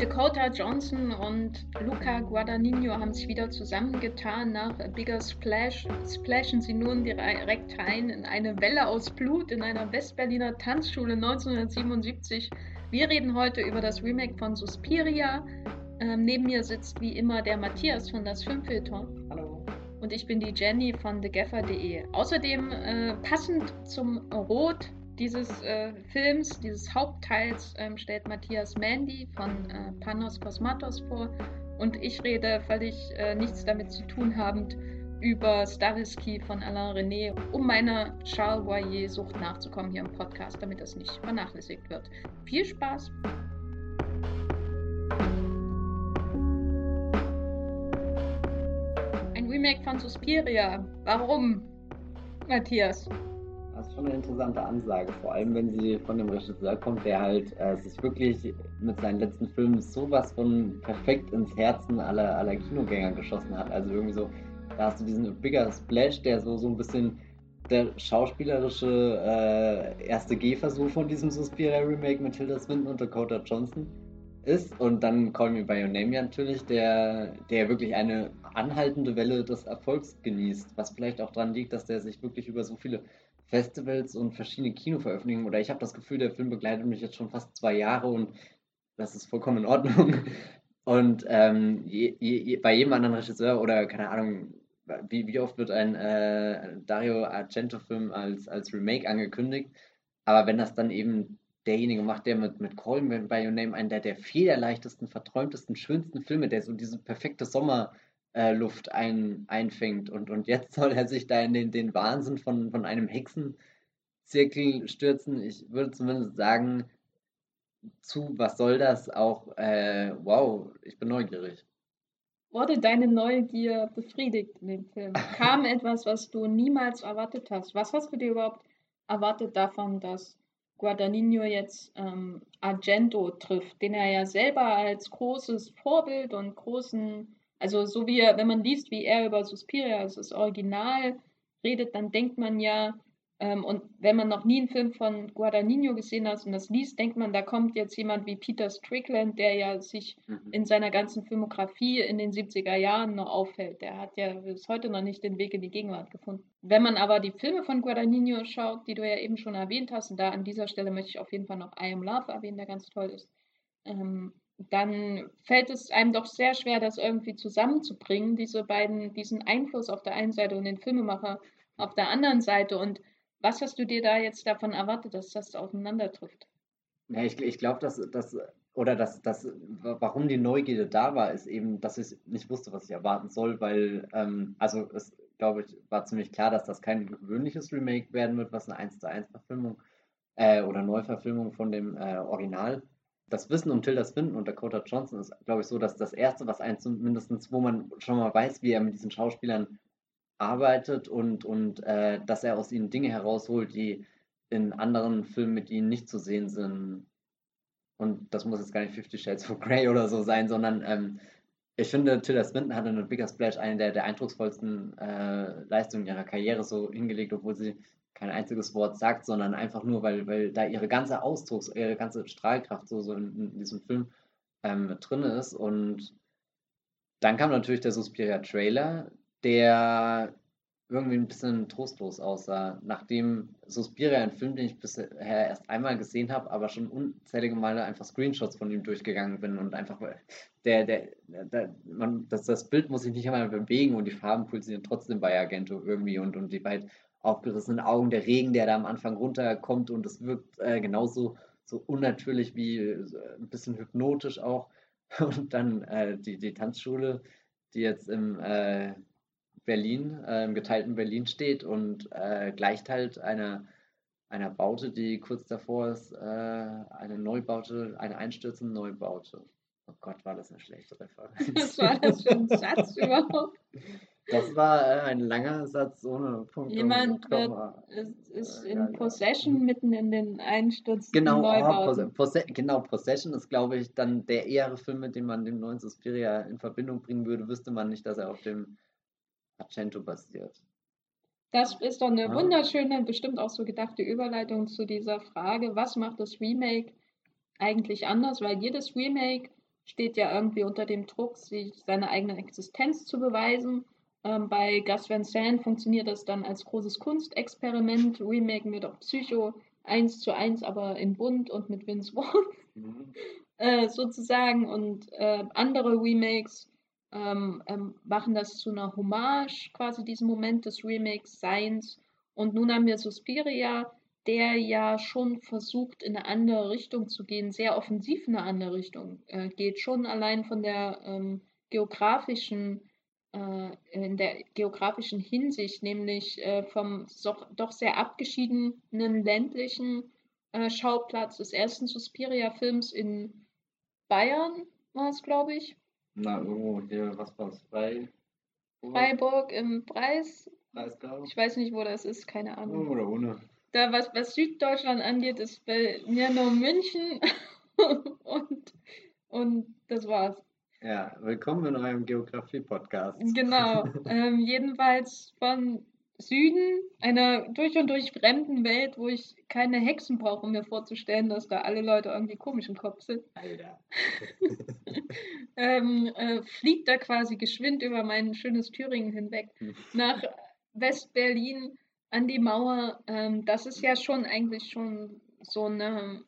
Dakota Johnson und Luca Guadagnino haben sich wieder zusammengetan. Nach A Bigger Splash splashen sie nun direkt rein in eine Welle aus Blut in einer Westberliner Tanzschule 1977. Wir reden heute über das Remake von Suspiria. Ähm, neben mir sitzt wie immer der Matthias von das Filmfilter. Hallo. Und ich bin die Jenny von thegaffer.de. Außerdem äh, passend zum Rot dieses äh, Films, dieses Hauptteils, ähm, stellt Matthias Mandy von äh, Panos Kosmatos vor und ich rede völlig äh, nichts damit zu tun habend über Stavisky von Alain René, um meiner Charles Boyer-Sucht nachzukommen hier im Podcast, damit das nicht vernachlässigt wird. Viel Spaß! Ein Remake von Suspiria. Warum, Matthias? Das ist schon eine interessante Ansage, vor allem wenn sie von dem Regisseur kommt, der halt äh, sich wirklich mit seinen letzten Filmen sowas von perfekt ins Herzen aller, aller Kinogänger geschossen hat. Also irgendwie so, da hast du diesen Bigger Splash, der so, so ein bisschen der schauspielerische äh, erste Gehversuch von diesem Suspiria Remake mit Hilda Swinton und Dakota Johnson ist. Und dann Call Me By Your Name ja natürlich, der, der wirklich eine anhaltende Welle des Erfolgs genießt. Was vielleicht auch daran liegt, dass der sich wirklich über so viele Festivals und verschiedene Kinoveröffentlichungen oder ich habe das Gefühl, der Film begleitet mich jetzt schon fast zwei Jahre und das ist vollkommen in Ordnung. Und ähm, je, je, bei jedem anderen Regisseur oder keine Ahnung, wie, wie oft wird ein äh, Dario Argento-Film als, als Remake angekündigt, aber wenn das dann eben derjenige macht, der mit, mit Call Me By Your Name einen der, der federleichtesten, verträumtesten, schönsten Filme, der so diese perfekte Sommer- äh, Luft ein, einfängt. Und, und jetzt soll er sich da in den, den Wahnsinn von, von einem Hexenzirkel stürzen. Ich würde zumindest sagen, zu, was soll das auch, äh, wow, ich bin neugierig. Wurde deine Neugier befriedigt in dem Film? Kam etwas, was du niemals erwartet hast? Was hast du dir überhaupt erwartet davon, dass Guadagnino jetzt ähm, Argento trifft, den er ja selber als großes Vorbild und großen also so wie er, wenn man liest, wie er über Suspiria, also das Original, redet, dann denkt man ja, ähm, und wenn man noch nie einen Film von Guadagnino gesehen hat und das liest, denkt man, da kommt jetzt jemand wie Peter Strickland, der ja sich mhm. in seiner ganzen Filmografie in den 70er Jahren noch auffällt. Der hat ja bis heute noch nicht den Weg in die Gegenwart gefunden. Wenn man aber die Filme von Guadagnino schaut, die du ja eben schon erwähnt hast, und da an dieser Stelle möchte ich auf jeden Fall noch I Am Love erwähnen, der ganz toll ist, ähm, dann fällt es einem doch sehr schwer, das irgendwie zusammenzubringen, diese beiden, diesen Einfluss auf der einen Seite und den Filmemacher auf der anderen Seite. Und was hast du dir da jetzt davon erwartet, dass das auseinander trifft? Ja, ich, ich glaube, dass, dass, oder dass, dass, warum die Neugierde da war, ist eben, dass ich nicht wusste, was ich erwarten soll, weil, ähm, also es, glaube ich, war ziemlich klar, dass das kein gewöhnliches Remake werden wird, was eine 1 zu 1 Verfilmung äh, oder Neuverfilmung von dem äh, Original das Wissen um Tilda Swinton und Dakota Johnson ist, glaube ich, so, dass das Erste, was einen zumindest, wo man schon mal weiß, wie er mit diesen Schauspielern arbeitet und, und äh, dass er aus ihnen Dinge herausholt, die in anderen Filmen mit ihnen nicht zu sehen sind. Und das muss jetzt gar nicht Fifty Shades of Grey oder so sein, sondern ähm, ich finde, Tilda Swinton hat in Bigger Splash eine der, der eindrucksvollsten äh, Leistungen ihrer Karriere so hingelegt, obwohl sie kein einziges Wort sagt, sondern einfach nur, weil, weil da ihre ganze Ausdrucks-, ihre ganze Strahlkraft so, so in, in diesem Film ähm, drin ist. Und dann kam natürlich der Suspiria-Trailer, der irgendwie ein bisschen trostlos aussah. Nachdem Suspiria, ein Film, den ich bisher erst einmal gesehen habe, aber schon unzählige Male einfach Screenshots von ihm durchgegangen bin und einfach, der, der, der man, das, das Bild muss sich nicht einmal bewegen und die Farben pulsieren trotzdem bei Argento irgendwie und, und die beiden aufgerissenen Augen, der Regen, der da am Anfang runterkommt und es wirkt äh, genauso so unnatürlich wie äh, ein bisschen hypnotisch auch. Und dann äh, die, die Tanzschule, die jetzt im äh, Berlin, äh, im geteilten Berlin steht und äh, gleicht halt einer, einer Baute, die kurz davor ist, eine Neubaute, eine einstürzende Neubaute. Oh Gott, war das eine schlechte Referenz. Was war das für ein Satz überhaupt? Das war äh, ein langer Satz ohne Punkt. Jemand wird, ist, ist äh, in ja, Possession ja. mitten in den Einsturz genau, oh, Posse genau, Possession ist, glaube ich, dann der ehere Film, mit dem man den neuen Suspiria in Verbindung bringen würde, wüsste man nicht, dass er auf dem Argento basiert. Das ist doch eine ja. wunderschöne, bestimmt auch so gedachte Überleitung zu dieser Frage, was macht das Remake eigentlich anders? Weil jedes Remake steht ja irgendwie unter dem Druck, sich seine eigene Existenz zu beweisen. Ähm, bei Gus Van Sant funktioniert das dann als großes Kunstexperiment. Remaken wir doch Psycho eins zu eins, aber in bunt und mit Vince Vaughn mhm. äh, sozusagen. Und äh, andere Remakes ähm, ähm, machen das zu einer Hommage, quasi diesen Moment des Remakes Seins. Und nun haben wir Suspiria, der ja schon versucht, in eine andere Richtung zu gehen, sehr offensiv in eine andere Richtung äh, geht, schon allein von der ähm, geografischen, äh, in der geografischen Hinsicht, nämlich äh, vom so, doch sehr abgeschiedenen ländlichen äh, Schauplatz des ersten Suspiria-Films in Bayern, war es, glaube ich. Na, irgendwo hier, was war es? Frei? Freiburg im Preis. Breisgau? Ich weiß nicht, wo das ist, keine Ahnung. Oder ohne. Da, was, was Süddeutschland angeht, ist bei mir nur München und, und das war's. Ja, willkommen in eurem Geografie-Podcast. Genau. ähm, jedenfalls von Süden, einer durch und durch fremden Welt, wo ich keine Hexen brauche, um mir vorzustellen, dass da alle Leute irgendwie komisch im Kopf sind. Alter. ähm, äh, fliegt da quasi geschwind über mein schönes Thüringen hinweg hm. nach West-Berlin an die Mauer, ähm, das ist ja schon eigentlich schon so eine,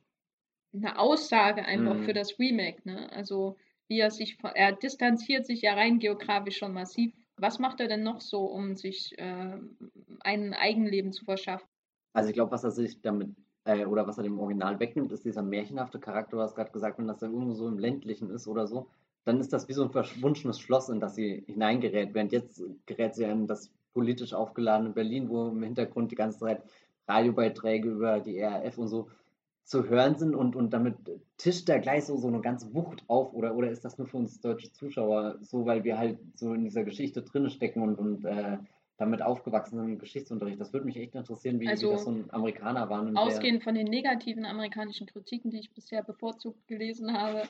eine Aussage einfach mhm. für das Remake. Ne? Also wie er sich, er distanziert sich ja rein geografisch schon massiv. Was macht er denn noch so, um sich äh, ein Eigenleben zu verschaffen? Also ich glaube, was er sich damit äh, oder was er dem Original wegnimmt, ist dieser märchenhafte Charakter. Du hast gerade gesagt, wenn das dann irgendwo so im ländlichen ist oder so, dann ist das wie so ein verschwunschenes Schloss, in das sie hineingerät. Während jetzt gerät sie in das politisch aufgeladene Berlin, wo im Hintergrund die ganze Zeit Radiobeiträge über die RAF und so zu hören sind und, und damit tischt da gleich so, so eine ganze Wucht auf oder, oder ist das nur für uns deutsche Zuschauer so, weil wir halt so in dieser Geschichte drin stecken und, und äh, damit aufgewachsen sind im Geschichtsunterricht. Das würde mich echt interessieren, wie, also, wie das so ein Amerikaner war. Ausgehend von den negativen amerikanischen Kritiken, die ich bisher bevorzugt gelesen habe,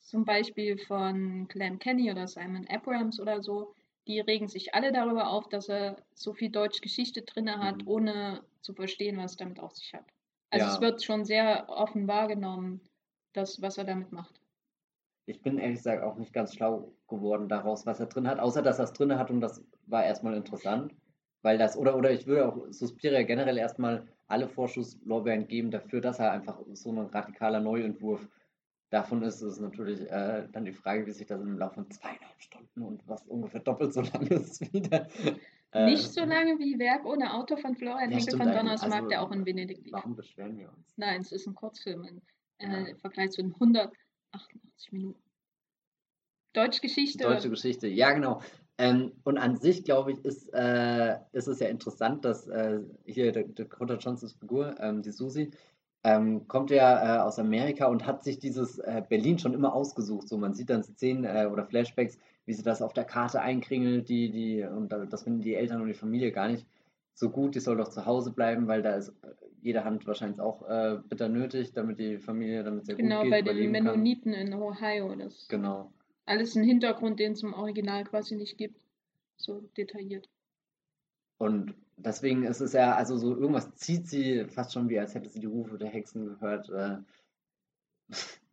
zum Beispiel von Glenn Kenny oder Simon Abrams oder so, die regen sich alle darüber auf, dass er so viel Deutschgeschichte drin hat, mhm. ohne zu verstehen, was es damit auf sich hat. Also ja. es wird schon sehr offen wahrgenommen, das, was er damit macht. Ich bin ehrlich gesagt auch nicht ganz schlau geworden daraus, was er drin hat, außer dass er es drin hat und das war erstmal interessant. Weil das, oder, oder ich würde auch Suspiria generell erstmal alle Vorschusslorbeeren geben dafür, dass er einfach so ein radikaler Neuentwurf Davon ist es natürlich äh, dann die Frage, wie sich das im Laufe von zweieinhalb Stunden und was ungefähr doppelt so lang ist wieder. Äh, Nicht so lange wie Werk ohne Auto von Florian ja, Henke von Donnersmarck, also, der auch in Venedig liegt. Warum beschweren wir uns? Nein, es ist ein Kurzfilm im äh, ja. Vergleich zu den 188 Minuten. Deutschgeschichte. Deutsche Geschichte, ja genau. Ähm, und an sich, glaube ich, ist, äh, ist es ja interessant, dass äh, hier der Dakota Johnsons Figur, ähm, die Susi, ähm, kommt ja äh, aus Amerika und hat sich dieses äh, Berlin schon immer ausgesucht. So, man sieht dann Szenen äh, oder Flashbacks, wie sie das auf der Karte einkringelt, die, die, und das finden die Eltern und die Familie gar nicht so gut, die soll doch zu Hause bleiben, weil da ist äh, jede Hand wahrscheinlich auch äh, bitter nötig, damit die Familie damit sehr genau, gut geht. Genau, bei den Mennoniten kann. in Ohio. Das genau. Alles ein Hintergrund, den es im Original quasi nicht gibt. So detailliert. Und deswegen ist es ja, also so irgendwas zieht sie fast schon wie, als hätte sie die Rufe der Hexen gehört. Äh,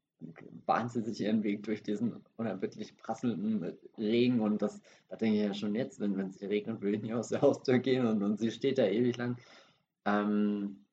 bahnt sie sich ihren Weg durch diesen unerbittlich prasselnden Regen und das, da denke ich ja schon jetzt, wenn es regnet, will ich nicht aus der Haustür gehen und, und sie steht da ewig lang. Ähm,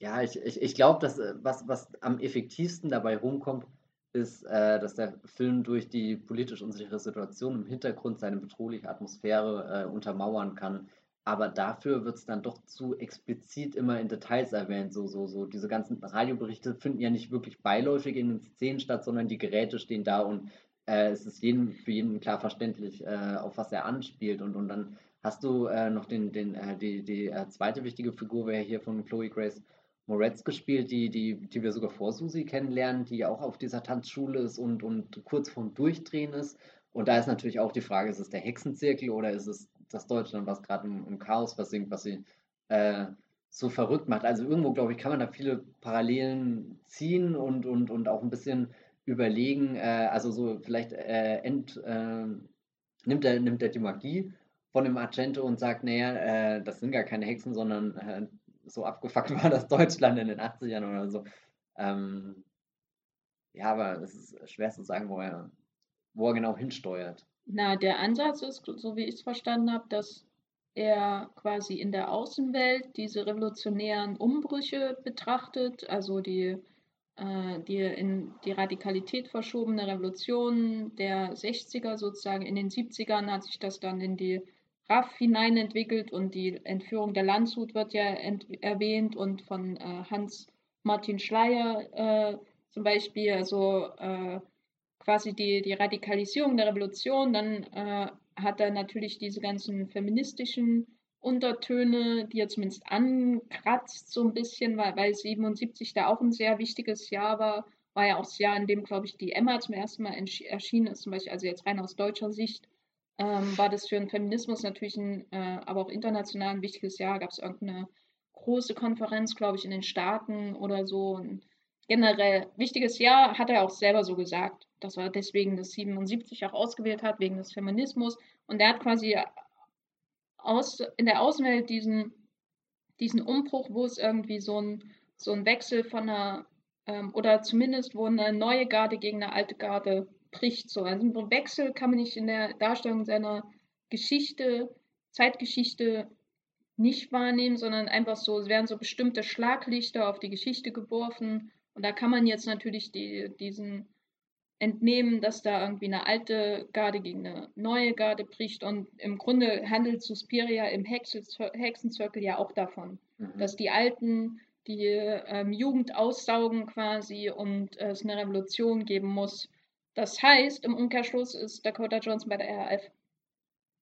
ja, ich, ich, ich glaube, dass was, was am effektivsten dabei rumkommt, ist, äh, dass der Film durch die politisch unsichere Situation im Hintergrund seine bedrohliche Atmosphäre äh, untermauern kann aber dafür wird es dann doch zu explizit immer in Details erwähnt. So, so, so. Diese ganzen Radioberichte finden ja nicht wirklich beiläufig in den Szenen statt, sondern die Geräte stehen da und äh, es ist jedem, für jeden klar verständlich, äh, auf was er anspielt. Und, und dann hast du äh, noch den, den, äh, die, die äh, zweite wichtige Figur, wäre hier von Chloe Grace Moretz gespielt, die, die, die wir sogar vor Susi kennenlernen, die auch auf dieser Tanzschule ist und, und kurz vorm Durchdrehen ist. Und da ist natürlich auch die Frage, ist es der Hexenzirkel oder ist es das Deutschland, was gerade im, im, Chaos versinkt, was sie äh, so verrückt macht. Also irgendwo, glaube ich, kann man da viele Parallelen ziehen und, und, und auch ein bisschen überlegen, äh, also so vielleicht äh, ent, äh, nimmt, er, nimmt er die Magie von dem Argento und sagt, naja, äh, das sind gar keine Hexen, sondern äh, so abgefuckt war das Deutschland in den 80ern oder so. Ähm, ja, aber es ist schwer zu sagen, wo er wo er genau hinsteuert. Na, der Ansatz ist, so wie ich es verstanden habe, dass er quasi in der Außenwelt diese revolutionären Umbrüche betrachtet, also die, äh, die in die Radikalität verschobene Revolution der 60er sozusagen. In den 70ern hat sich das dann in die RAF hineinentwickelt und die Entführung der Landshut wird ja erwähnt und von äh, Hans Martin Schleyer äh, zum Beispiel, also äh, quasi die, die Radikalisierung der Revolution, dann äh, hat er natürlich diese ganzen feministischen Untertöne, die er zumindest ankratzt so ein bisschen, weil, weil 77 da auch ein sehr wichtiges Jahr war, war ja auch das Jahr, in dem, glaube ich, die Emma zum ersten Mal erschienen ist, zum Beispiel, also jetzt rein aus deutscher Sicht, ähm, war das für den Feminismus natürlich ein, äh, aber auch international ein wichtiges Jahr. Gab es irgendeine große Konferenz, glaube ich, in den Staaten oder so. Ein generell wichtiges Jahr, hat er auch selber so gesagt dass er deswegen das 77 auch ausgewählt hat, wegen des Feminismus. Und er hat quasi aus, in der Außenwelt diesen, diesen Umbruch, wo es irgendwie so ein, so ein Wechsel von einer, ähm, oder zumindest wo eine neue Garde gegen eine alte Garde bricht. So. Also ein Wechsel kann man nicht in der Darstellung seiner Geschichte, Zeitgeschichte nicht wahrnehmen, sondern einfach so, es werden so bestimmte Schlaglichter auf die Geschichte geworfen. Und da kann man jetzt natürlich die, diesen entnehmen, dass da irgendwie eine alte Garde gegen eine neue Garde bricht. Und im Grunde handelt Suspiria im Hexenzirkel ja auch davon, mhm. dass die Alten die ähm, Jugend aussaugen quasi und äh, es eine Revolution geben muss. Das heißt, im Umkehrschluss ist Dakota Johnson bei der RAF.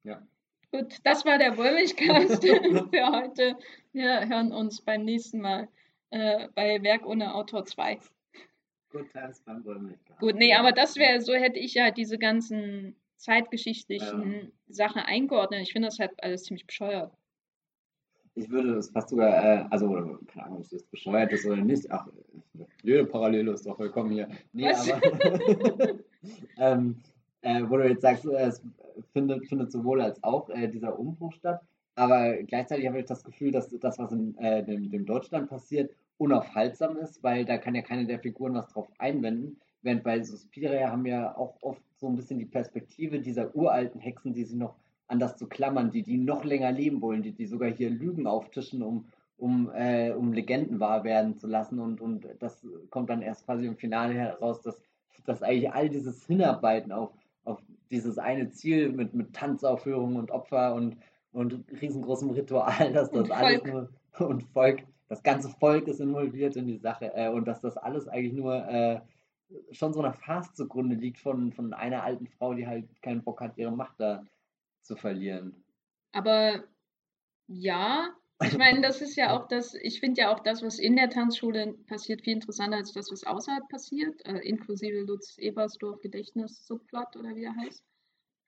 Ja. Gut, das war der Wollmilchcast für heute. Wir hören uns beim nächsten Mal äh, bei Werk ohne Autor 2. Good Times beim Wollmilchcast. Gut, nee, aber das wäre, so hätte ich ja diese ganzen zeitgeschichtlichen ja. Sachen eingeordnet. Ich finde das halt alles ziemlich bescheuert. Ich würde das fast sogar, äh, also, keine Ahnung, ob das bescheuert ist oder nicht. Ach, jede Parallele ist doch willkommen hier. Nee, Was? aber. ähm, äh, wo du jetzt sagst, es findet, findet sowohl als auch äh, dieser Umbruch statt. Aber gleichzeitig habe ich das Gefühl, dass das, was in äh, dem, dem Deutschland passiert, unaufhaltsam ist, weil da kann ja keine der Figuren was drauf einwenden. Während bei Suspiria haben wir auch oft so ein bisschen die Perspektive dieser uralten Hexen, die sich noch an das zu klammern, die, die noch länger leben wollen, die, die sogar hier Lügen auftischen, um, um, äh, um Legenden wahr werden zu lassen. Und, und das kommt dann erst quasi im Finale heraus, dass, dass eigentlich all dieses Hinarbeiten auf, auf dieses eine Ziel mit, mit Tanzaufführungen und Opfer und, und riesengroßem Ritual, dass das alles nur und Volk, das ganze Volk ist involviert in die Sache äh, und dass das alles eigentlich nur äh, schon so einer Farce zugrunde liegt von, von einer alten Frau, die halt keinen Bock hat, ihre Macht da zu verlieren. Aber ja, ich meine, das ist ja auch das, ich finde ja auch das, was in der Tanzschule passiert, viel interessanter als das, was außerhalb passiert, äh, inklusive Lutz Ebersdorf Gedächtnis-Subplot oder wie er heißt.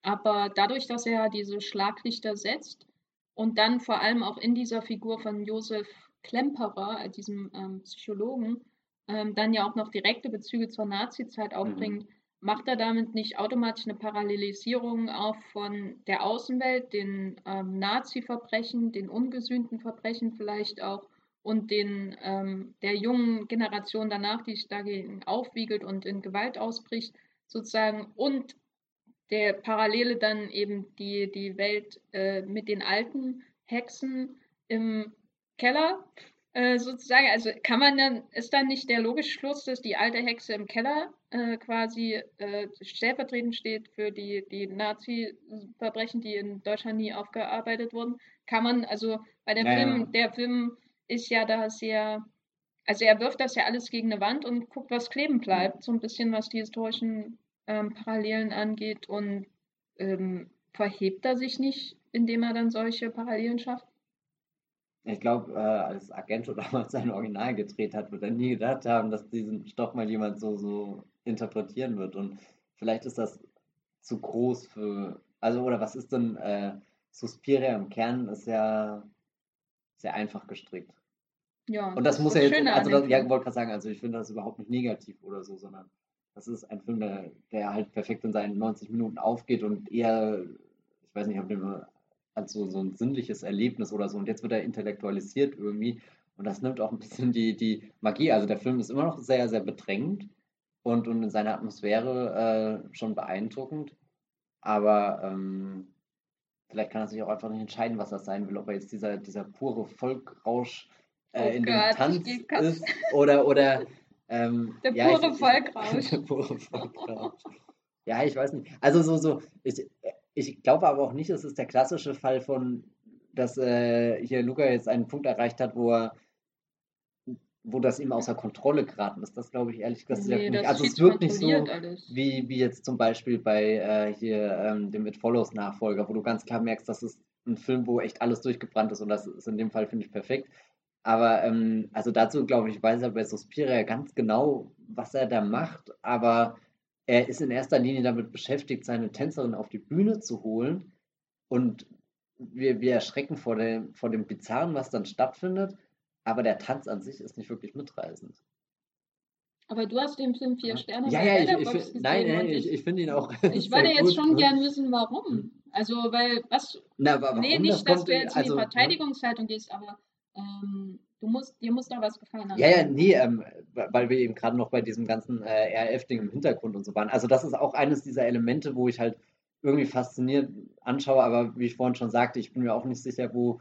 Aber dadurch, dass er diese Schlaglichter setzt und dann vor allem auch in dieser Figur von Josef Klemperer, äh, diesem ähm, Psychologen, ähm, dann ja auch noch direkte Bezüge zur Nazi-Zeit mhm. aufbringt, mhm. macht er damit nicht automatisch eine Parallelisierung auch von der Außenwelt, den ähm, Nazi-Verbrechen, den ungesühnten Verbrechen vielleicht auch und den ähm, der jungen Generation danach, die sich dagegen aufwiegelt und in Gewalt ausbricht, sozusagen, und der Parallele dann eben die, die Welt äh, mit den alten Hexen im Keller äh, sozusagen. Also kann man dann, ist dann nicht der logische Schluss, dass die alte Hexe im Keller äh, quasi äh, stellvertretend steht für die, die Nazi-Verbrechen, die in Deutschland nie aufgearbeitet wurden? Kann man, also bei dem ja, Film, der Film ist ja da sehr, also er wirft das ja alles gegen eine Wand und guckt, was kleben bleibt, so ein bisschen, was die historischen ähm, Parallelen angeht und ähm, verhebt er sich nicht, indem er dann solche Parallelen schafft? Ich glaube, äh, als Argento damals sein Original gedreht hat, wird er nie gedacht haben, dass diesen Stoff mal jemand so, so interpretieren wird. Und vielleicht ist das zu groß für. Also, oder was ist denn äh, Suspiria im Kern? Ist ja sehr einfach gestrickt. Ja, und das, das muss ja jetzt, also das, ja, wollte gerade sagen, also ich finde das überhaupt nicht negativ oder so, sondern das ist ein Film, der, der halt perfekt in seinen 90 Minuten aufgeht und eher, ich weiß nicht, ob den als so, so ein sinnliches Erlebnis oder so. Und jetzt wird er intellektualisiert irgendwie. Und das nimmt auch ein bisschen die, die Magie. Also der Film ist immer noch sehr, sehr bedrängend. und, und in seiner Atmosphäre äh, schon beeindruckend. Aber ähm, vielleicht kann er sich auch einfach nicht entscheiden, was das sein will, ob er jetzt dieser, dieser pure Volkrausch äh, oh in Gott, dem Tanz ist oder, oder ähm, der ja, pure Volkrausch. der pure Volkrausch. Ja, ich weiß nicht. Also so, so, ich, ich glaube aber auch nicht, es ist der klassische Fall von, dass äh, hier Luca jetzt einen Punkt erreicht hat, wo er wo das ihm außer Kontrolle geraten ist. Das glaube ich ehrlich gesagt nee, nicht. Also es wirkt nicht so, wie, wie jetzt zum Beispiel bei äh, hier ähm, dem It Follows Nachfolger, wo du ganz klar merkst, das ist ein Film, wo echt alles durchgebrannt ist und das ist in dem Fall, finde ich, perfekt. Aber ähm, also dazu, glaube ich, weiß er bei Suspiria ganz genau, was er da macht, aber er ist in erster Linie damit beschäftigt, seine Tänzerin auf die Bühne zu holen und wir, wir erschrecken vor dem, vor dem Bizarren, was dann stattfindet aber der Tanz an sich ist nicht wirklich mitreißend. Aber du hast dem Film vier Sterne ja, ja, ich, ich find, Nein, nein, ich, ich finde ihn auch. Ich würde jetzt schon gern wissen, warum. Hm. Also, weil, was. Na, aber warum? Nee, nicht, das dass du jetzt also, in die also, Verteidigungshaltung gehst, aber ähm, du musst, dir muss da was gefallen haben. Ja, ja, nee, ähm, weil wir eben gerade noch bei diesem ganzen äh, RF-Ding im Hintergrund und so waren. Also, das ist auch eines dieser Elemente, wo ich halt irgendwie fasziniert anschaue, aber wie ich vorhin schon sagte, ich bin mir auch nicht sicher, wo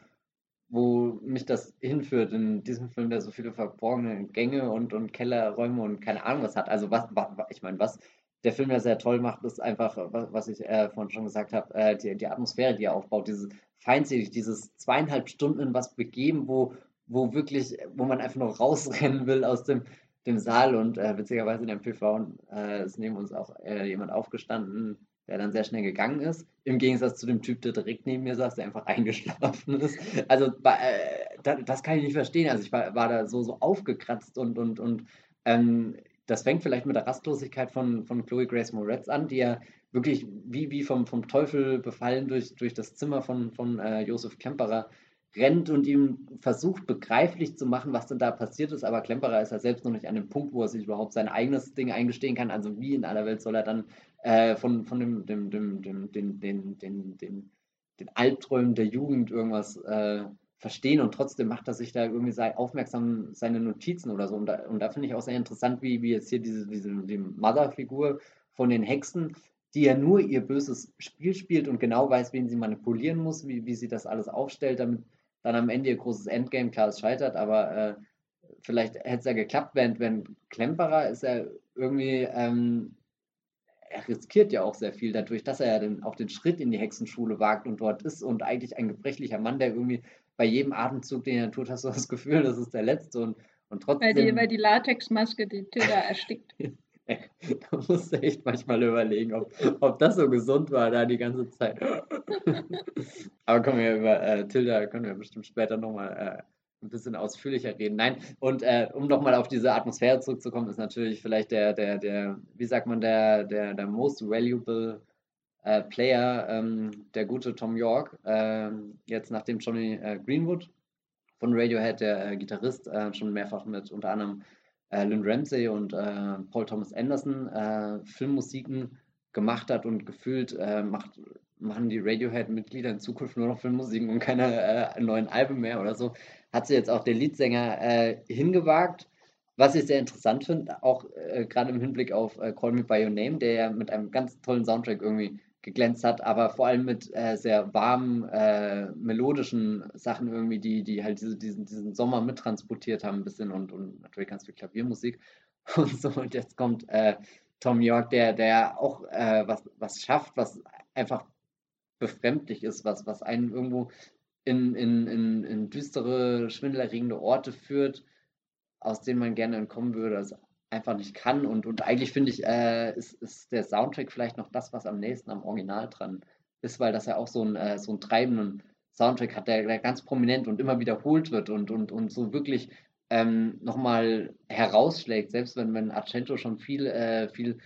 wo mich das hinführt in diesem Film, der so viele verborgene Gänge und, und Kellerräume und keine Ahnung was hat. Also was, was ich meine, was der Film ja sehr toll macht, ist einfach, was, was ich äh, vorhin schon gesagt habe, äh, die, die Atmosphäre, die er aufbaut, dieses feindselig, dieses zweieinhalb Stunden in was begeben, wo, wo wirklich, wo man einfach nur rausrennen will aus dem, dem Saal und äh, witzigerweise in der PV äh, ist neben uns auch äh, jemand aufgestanden, der dann sehr schnell gegangen ist. Im Gegensatz zu dem Typ, der direkt neben mir saß, der einfach eingeschlafen ist. Also äh, das kann ich nicht verstehen. Also ich war, war da so, so aufgekratzt und, und, und ähm, das fängt vielleicht mit der Rastlosigkeit von, von Chloe Grace Moretz an, die ja wirklich wie, wie vom, vom Teufel befallen durch, durch das Zimmer von, von äh, Josef Klemperer rennt und ihm versucht begreiflich zu machen, was denn da passiert ist. Aber Klemperer ist ja selbst noch nicht an dem Punkt, wo er sich überhaupt sein eigenes Ding eingestehen kann. Also wie in aller Welt soll er dann äh, von, von dem, dem, dem, dem, den, den, den, den, den Albträumen der Jugend irgendwas äh, verstehen und trotzdem macht er sich da irgendwie sei, aufmerksam seine Notizen oder so. Und da, und da finde ich auch sehr interessant, wie, wie jetzt hier diese, diese die Mother-Figur von den Hexen, die ja nur ihr böses Spiel spielt und genau weiß, wen sie manipulieren muss, wie, wie sie das alles aufstellt, damit dann am Ende ihr großes Endgame, klar, es scheitert, aber äh, vielleicht hätte es ja geklappt, wenn, wenn Klemperer ist ja irgendwie ähm, er riskiert ja auch sehr viel dadurch, dass er ja den, auch den Schritt in die Hexenschule wagt und dort ist und eigentlich ein gebrechlicher Mann, der irgendwie bei jedem Atemzug, den er tut, hast du das Gefühl, das ist der letzte und, und trotzdem. Weil die, weil die Latexmaske die Tilda erstickt. da musst du echt manchmal überlegen, ob, ob das so gesund war da die ganze Zeit. Aber kommen wir über äh, Tilda, können wir bestimmt später nochmal äh, ein bisschen ausführlicher reden. Nein, und äh, um nochmal auf diese Atmosphäre zurückzukommen, ist natürlich vielleicht der, der, der, wie sagt man, der, der, der most valuable äh, Player, ähm, der gute Tom York, äh, jetzt nachdem Johnny äh, Greenwood von Radiohead, der äh, Gitarrist, äh, schon mehrfach mit unter anderem Lynn Ramsey und Paul Thomas Anderson Filmmusiken gemacht hat und gefühlt macht machen die Radiohead-Mitglieder in Zukunft nur noch Filmmusiken und keine äh, neuen Alben mehr oder so hat sich jetzt auch der Leadsänger äh, hingewagt. Was ich sehr interessant finde, auch äh, gerade im Hinblick auf äh, Call Me By Your Name, der ja mit einem ganz tollen Soundtrack irgendwie geglänzt hat, aber vor allem mit äh, sehr warmen, äh, melodischen Sachen irgendwie, die, die halt diese, diesen, diesen Sommer mittransportiert haben ein bisschen und, und natürlich ganz viel Klaviermusik und so. Und jetzt kommt äh, Tom York, der, der auch was, was schafft, was einfach befremdlich ist, was, was einen irgendwo in, in, in, in düstere, schwindelerregende Orte führt, aus denen man gerne entkommen würde, das einfach nicht kann. Und, und eigentlich finde ich, äh, ist, ist der Soundtrack vielleicht noch das, was am nächsten am Original dran ist, weil das ja auch so, ein, äh, so einen treibenden Soundtrack hat, der, der ganz prominent und immer wiederholt wird und, und, und so wirklich ähm, nochmal herausschlägt, selbst wenn, wenn Argento schon viel, äh, viel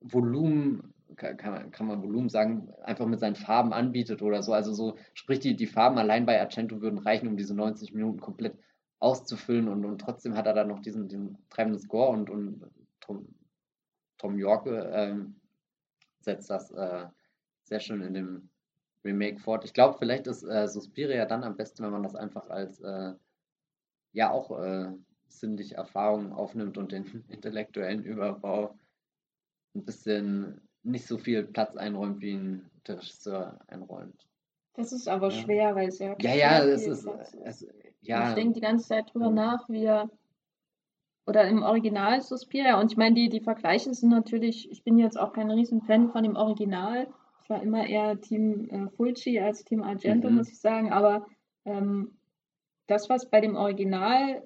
Volumen kann, man, kann man Volumen sagen, einfach mit seinen Farben anbietet oder so. Also so, sprich, die, die Farben allein bei Argento würden reichen, um diese 90 Minuten komplett auszufüllen und, und trotzdem hat er dann noch diesen, diesen treibenden Score und, und Tom, Tom Yorke ähm, setzt das äh, sehr schön in dem Remake fort. Ich glaube, vielleicht ist äh, Suspiria dann am besten, wenn man das einfach als äh, ja auch äh, sinnliche Erfahrung aufnimmt und den intellektuellen Überbau ein bisschen nicht so viel Platz einräumt, wie ein Regisseur einräumt. Das ist aber ja. schwer, weil es ja. Ja, ja, es ist. Es, ja. Ich denke die ganze Zeit drüber nach, wie er. Oder im Original Suspiria. Und ich meine, die, die Vergleiche sind natürlich. Ich bin jetzt auch kein Riesenfan von dem Original. Ich war immer eher Team äh, Fulci als Team Argento, mhm. muss ich sagen. Aber ähm, das, was bei dem Original,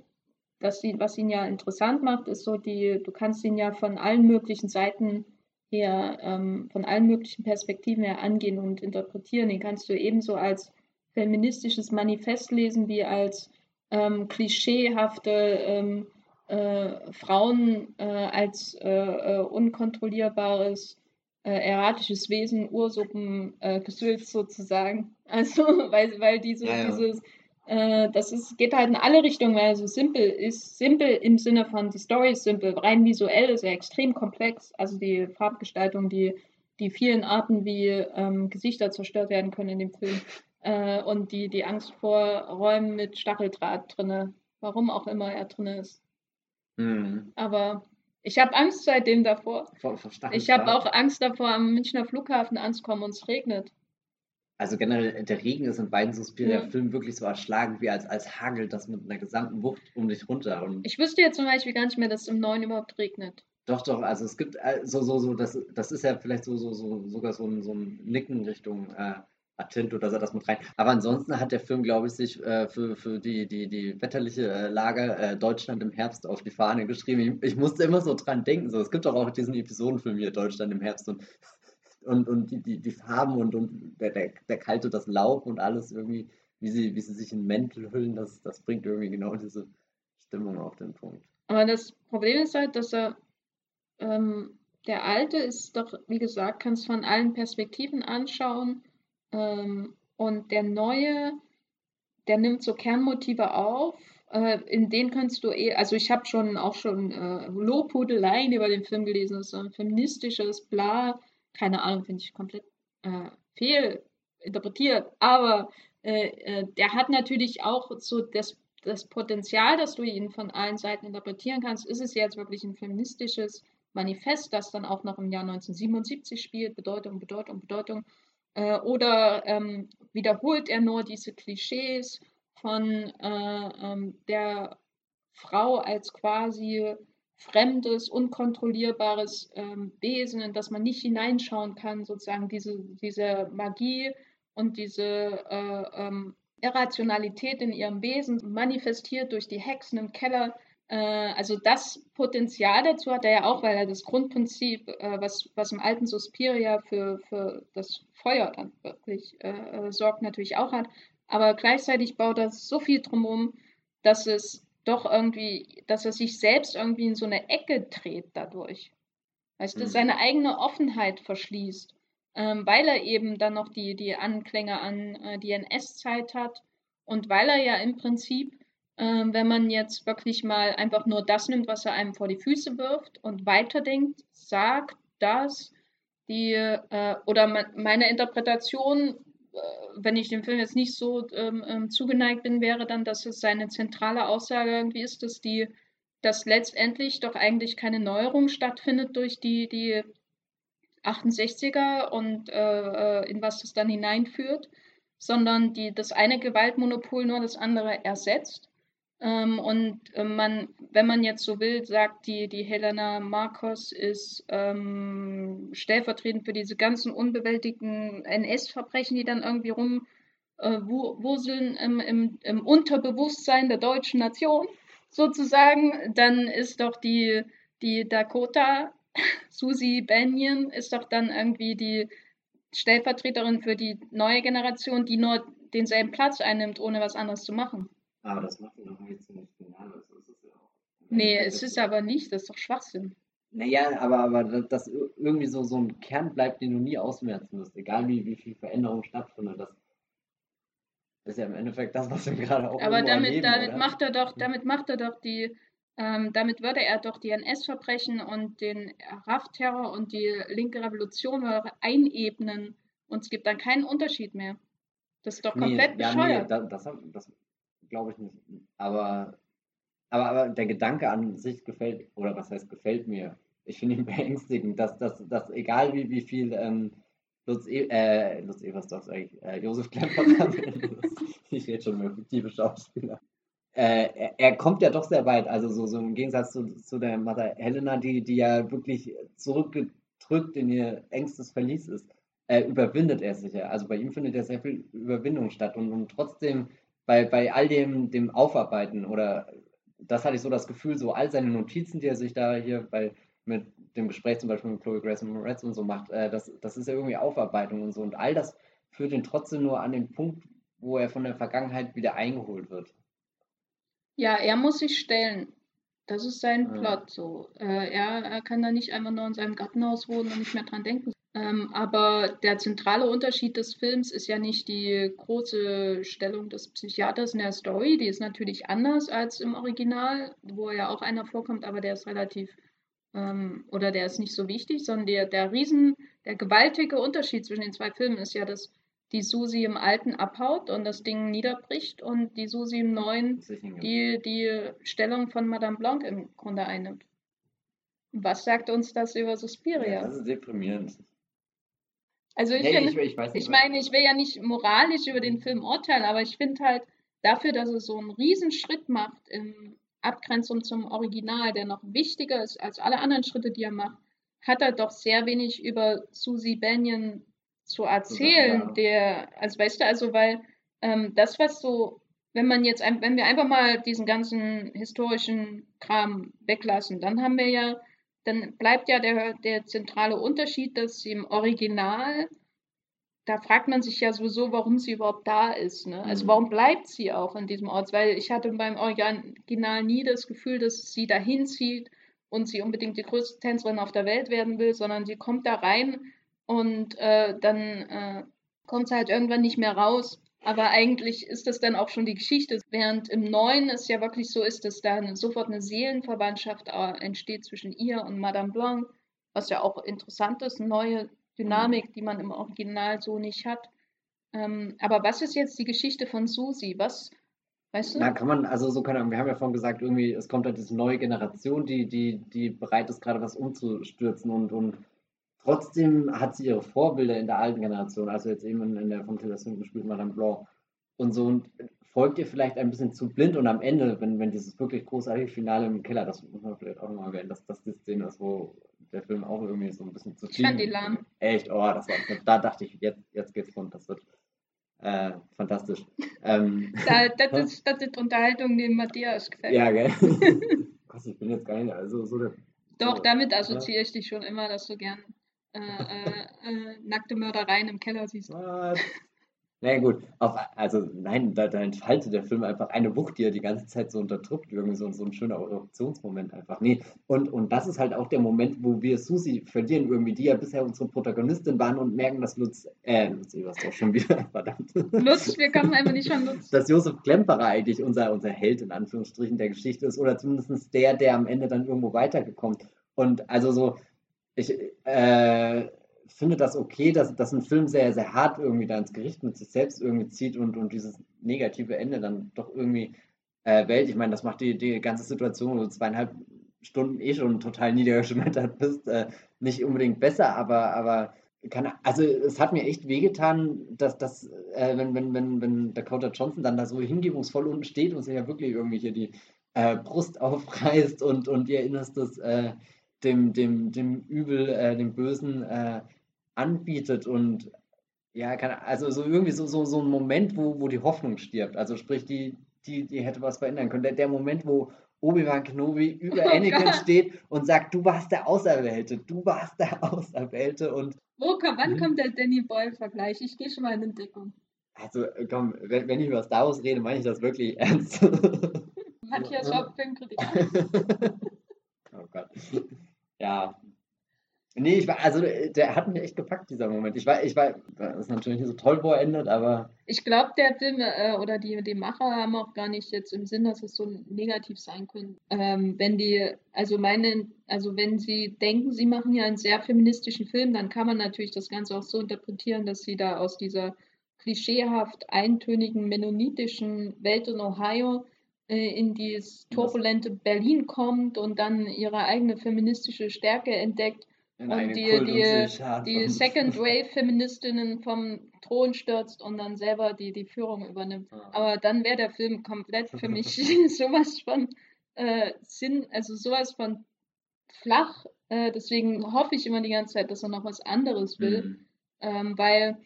das, was ihn ja interessant macht, ist so die, du kannst ihn ja von allen möglichen Seiten her, ähm, von allen möglichen Perspektiven her angehen und interpretieren. Den kannst du ebenso als feministisches Manifest lesen, wie als ähm, klischeehafte ähm, äh, Frauen äh, als äh, äh unkontrollierbares äh, erratisches Wesen, Ursuppen, äh, Gesülz sozusagen. Also, weil, weil diese, ja, ja. dieses das ist, geht halt in alle Richtungen, weil so simpel ist. Simpel im Sinne von, die Story ist simpel. Rein visuell ist er extrem komplex. Also die Farbgestaltung, die, die vielen Arten, wie ähm, Gesichter zerstört werden können in dem Film. Äh, und die, die Angst vor Räumen mit Stacheldraht drinne. Warum auch immer er drin ist. Mhm. Aber ich habe Angst seitdem davor. Vor, vor ich habe auch Angst davor, am Münchner Flughafen anzukommen und es regnet. Also generell, der Regen ist in beiden Suspiria-Filmen ja. wirklich so erschlagend, wie als, als hagelt das mit einer gesamten Wucht um dich runter. Und ich wüsste jetzt zum Beispiel gar nicht mehr, dass es im Neuen überhaupt regnet. Doch, doch, also es gibt äh, so, so, so, das, das ist ja vielleicht so, so, so sogar so ein, so ein Nicken Richtung äh, Attinto, dass er das mit rein. Aber ansonsten hat der Film, glaube ich, sich äh, für, für die, die, die wetterliche äh, Lage äh, Deutschland im Herbst auf die Fahne geschrieben. Ich, ich, musste immer so dran denken. So, es gibt doch auch diesen Episodenfilm hier, Deutschland im Herbst. Und und, und die, die, die Farben und, und der, der, der kalte, das Laub und alles irgendwie, wie sie, wie sie sich in Mäntel hüllen, das, das bringt irgendwie genau diese Stimmung auf den Punkt. Aber das Problem ist halt, dass er, ähm, der alte ist doch, wie gesagt, kannst von allen Perspektiven anschauen. Ähm, und der neue, der nimmt so Kernmotive auf, äh, in denen kannst du eh, also ich habe schon auch schon äh, Lobhudeleien über den Film gelesen, das ist so ein feministisches Bla, keine Ahnung, finde ich komplett äh, interpretiert, aber äh, äh, der hat natürlich auch so das, das Potenzial, dass du ihn von allen Seiten interpretieren kannst. Ist es jetzt wirklich ein feministisches Manifest, das dann auch noch im Jahr 1977 spielt, Bedeutung, Bedeutung, Bedeutung, äh, oder ähm, wiederholt er nur diese Klischees von äh, ähm, der Frau als quasi fremdes, unkontrollierbares ähm, Wesen, in das man nicht hineinschauen kann, sozusagen diese, diese Magie und diese äh, ähm, Irrationalität in ihrem Wesen manifestiert durch die Hexen im Keller. Äh, also das Potenzial dazu hat er ja auch, weil er das Grundprinzip, äh, was, was im alten Suspiria für, für das Feuer dann wirklich äh, äh, sorgt, natürlich auch hat. Aber gleichzeitig baut er so viel drumherum, dass es doch irgendwie, dass er sich selbst irgendwie in so eine Ecke dreht dadurch. Weißt du, mhm. seine eigene Offenheit verschließt, ähm, weil er eben dann noch die, die Anklänge an äh, die NS-Zeit hat und weil er ja im Prinzip, ähm, wenn man jetzt wirklich mal einfach nur das nimmt, was er einem vor die Füße wirft und weiterdenkt, sagt, dass die, äh, oder meine Interpretation äh, wenn ich dem Film jetzt nicht so ähm, ähm, zugeneigt bin, wäre dann, dass es seine zentrale Aussage irgendwie ist, dass die, dass letztendlich doch eigentlich keine Neuerung stattfindet durch die, die 68er und äh, äh, in was das dann hineinführt, sondern die, das eine Gewaltmonopol nur das andere ersetzt. Ähm, und äh, man, wenn man jetzt so will, sagt die, die Helena Marcos ist ähm, stellvertretend für diese ganzen unbewältigten NS-Verbrechen, die dann irgendwie rumwuseln äh, im, im, im Unterbewusstsein der deutschen Nation sozusagen, dann ist doch die, die Dakota, Susie Bennion, ist doch dann irgendwie die Stellvertreterin für die neue Generation, die nur denselben Platz einnimmt, ohne was anderes zu machen. Aber das macht ihn doch nicht ziemlich genial, so ist es ja auch. Nee, es ist aber nicht, das ist doch Schwachsinn. Naja, aber, aber dass irgendwie so, so ein Kern bleibt, den du nie ausmerzen wirst, egal wie, wie viel Veränderung stattfindet. Das ist ja im Endeffekt das, was wir gerade auch Aber damit, erleben, damit macht er doch, damit macht er doch die, ähm, damit würde er doch die NS-Verbrechen und den RAF-Terror und die linke Revolution einebnen und es gibt dann keinen Unterschied mehr. Das ist doch komplett nee, bescheuert. Ja, nee, das, das, glaube ich nicht. Aber, aber, aber der Gedanke an sich gefällt, oder was heißt gefällt mir, ich finde ihn beängstigend, dass, dass, dass egal wie, wie viel ähm, Lutz, e äh, Lutz Eversdorf, eigentlich, äh, Josef Klemperer, ich rede schon über fiktive Schauspieler. Äh, er, er, kommt ja doch sehr weit, also so, so im Gegensatz zu, zu der Mother Helena, die, die ja wirklich zurückgedrückt in ihr engstes Verlies ist, äh, überwindet er sich ja. Also bei ihm findet ja sehr viel Überwindung statt und, und trotzdem bei, bei all dem, dem Aufarbeiten oder das hatte ich so das Gefühl, so all seine Notizen, die er sich da hier bei mit dem Gespräch zum Beispiel mit Chloe Grace und Moretz und so macht, äh, das, das ist ja irgendwie Aufarbeitung und so. Und all das führt ihn trotzdem nur an den Punkt, wo er von der Vergangenheit wieder eingeholt wird. Ja, er muss sich stellen. Das ist sein ja. Plot so. Äh, er, er kann da nicht einfach nur in seinem Gartenhaus wohnen und nicht mehr dran denken. Ähm, aber der zentrale Unterschied des Films ist ja nicht die große Stellung des Psychiaters in der Story. Die ist natürlich anders als im Original, wo ja auch einer vorkommt, aber der ist relativ ähm, oder der ist nicht so wichtig, sondern der, der riesen, der gewaltige Unterschied zwischen den zwei Filmen ist ja, dass die Susi im Alten abhaut und das Ding niederbricht und die Susi im Neuen die, die Stellung von Madame Blanc im Grunde einnimmt. Was sagt uns das über Suspiria? Ja, das ist deprimierend. Also ich, nee, finde, ich, ich, ich meine, ich will ja nicht moralisch über den Film urteilen, aber ich finde halt dafür, dass es so einen Riesenschritt macht im Abgrenzung zum Original, der noch wichtiger ist als alle anderen Schritte, die er macht, hat er doch sehr wenig über Susie Banyan zu erzählen, ja. der, also weißt du, also weil ähm, das, was so, wenn man jetzt, wenn wir einfach mal diesen ganzen historischen Kram weglassen, dann haben wir ja, dann bleibt ja der, der zentrale Unterschied, dass sie im Original da fragt man sich ja sowieso, warum sie überhaupt da ist. Ne? Also mhm. warum bleibt sie auch in diesem Ort? Weil ich hatte beim Original nie das Gefühl, dass sie dahin zieht und sie unbedingt die größte Tänzerin auf der Welt werden will, sondern sie kommt da rein und äh, dann äh, kommt sie halt irgendwann nicht mehr raus. Aber eigentlich ist das dann auch schon die Geschichte. Während im Neuen es ja wirklich so ist, dass da eine, sofort eine Seelenverwandtschaft äh, entsteht zwischen ihr und Madame Blanc, was ja auch interessant ist, neue Dynamik, die man im Original so nicht hat. Ähm, aber was ist jetzt die Geschichte von Susi? Was, weißt du? Na, kann man, also so kann wir haben ja vorhin gesagt, irgendwie, es kommt halt diese neue Generation, die, die, die bereit ist, gerade was umzustürzen und, und trotzdem hat sie ihre Vorbilder in der alten Generation, also jetzt eben in, der von Tilda Swinton gespielt Madame Blanc und so und folgt ihr vielleicht ein bisschen zu blind und am Ende, wenn, wenn dieses wirklich großartige Finale im Keller, das muss man vielleicht auch nochmal erwähnen, dass das die Szene ist, wo der Film auch irgendwie so ein bisschen zu viel. Lahm. Echt, oh, das war, da dachte ich, jetzt, jetzt geht's rund, das wird äh, fantastisch. ähm, da, das, ist, das ist Unterhaltung, die Matthias gefällt. Ja, gell? Ich bin jetzt gar nicht, also so der, Doch, damit assoziiere ja. ich dich schon immer, dass du gern äh, äh, äh nackte Mördereien im Keller siehst. What? Naja gut, auf, also nein, da, da, entfaltet der Film einfach eine Wucht, die er die ganze Zeit so unterdrückt, irgendwie so, so ein schöner Eruptionsmoment einfach. Nee, und, und das ist halt auch der Moment, wo wir Susi verlieren irgendwie, die ja bisher unsere Protagonistin waren und merken, dass Lutz, äh, Lutz, was doch schon wieder, verdammt. Lutz, wir kommen einfach nicht von Lutz. Dass Josef Klemperer eigentlich unser, unser Held in Anführungsstrichen der Geschichte ist oder zumindest der, der am Ende dann irgendwo weitergekommen. Und also so, ich, äh, finde das okay, dass, dass ein Film sehr, sehr hart irgendwie da ins Gericht mit sich selbst irgendwie zieht und, und dieses negative Ende dann doch irgendwie äh, wählt. Ich meine, das macht die, die ganze Situation, wo du zweieinhalb Stunden eh schon total niedergeschmettert bist, äh, nicht unbedingt besser, aber, aber kann, also es hat mir echt wehgetan, dass, dass äh, wenn, wenn, wenn, wenn Dakota Johnson dann da so hingebungsvoll unten steht und sich ja wirklich irgendwie hier die äh, Brust aufreißt und, und ihr Innerstes äh, dem, dem, dem Übel, äh, dem Bösen äh, anbietet und ja, kann, also so irgendwie so, so, so ein Moment, wo, wo die Hoffnung stirbt. Also sprich, die, die, die hätte was verändern können. Der, der Moment, wo Obi-Wan Kenobi über oh Anakin Gott. steht und sagt, du warst der Auserwählte, du warst der Auserwählte und. Wo komm, wann kommt der Danny Boyle-Vergleich? Ich gehe schon mal in Entdeckung. Also komm, wenn, wenn ich über Star Wars rede, meine ich das wirklich ernst. Matthias Schaub, Filmkritiker. oh Gott. Ja, Nee, ich war, also der hat mich echt gepackt, dieser Moment. Ich war, ich war, das ist natürlich nicht so toll, wo er endet, aber. Ich glaube, der Film äh, oder die, die Macher haben auch gar nicht jetzt im Sinn, dass es so negativ sein könnte. Ähm, wenn die, also meinen, also wenn sie denken, sie machen ja einen sehr feministischen Film, dann kann man natürlich das Ganze auch so interpretieren, dass sie da aus dieser klischeehaft eintönigen mennonitischen Welt in Ohio äh, in dieses turbulente Berlin kommt und dann ihre eigene feministische Stärke entdeckt und die, die, die Second Wave Feministinnen vom Thron stürzt und dann selber die, die Führung übernimmt. Ah. Aber dann wäre der Film komplett für mich sowas von äh, Sinn, also sowas von flach. Äh, deswegen hoffe ich immer die ganze Zeit, dass er noch was anderes will. Mhm. Ähm, weil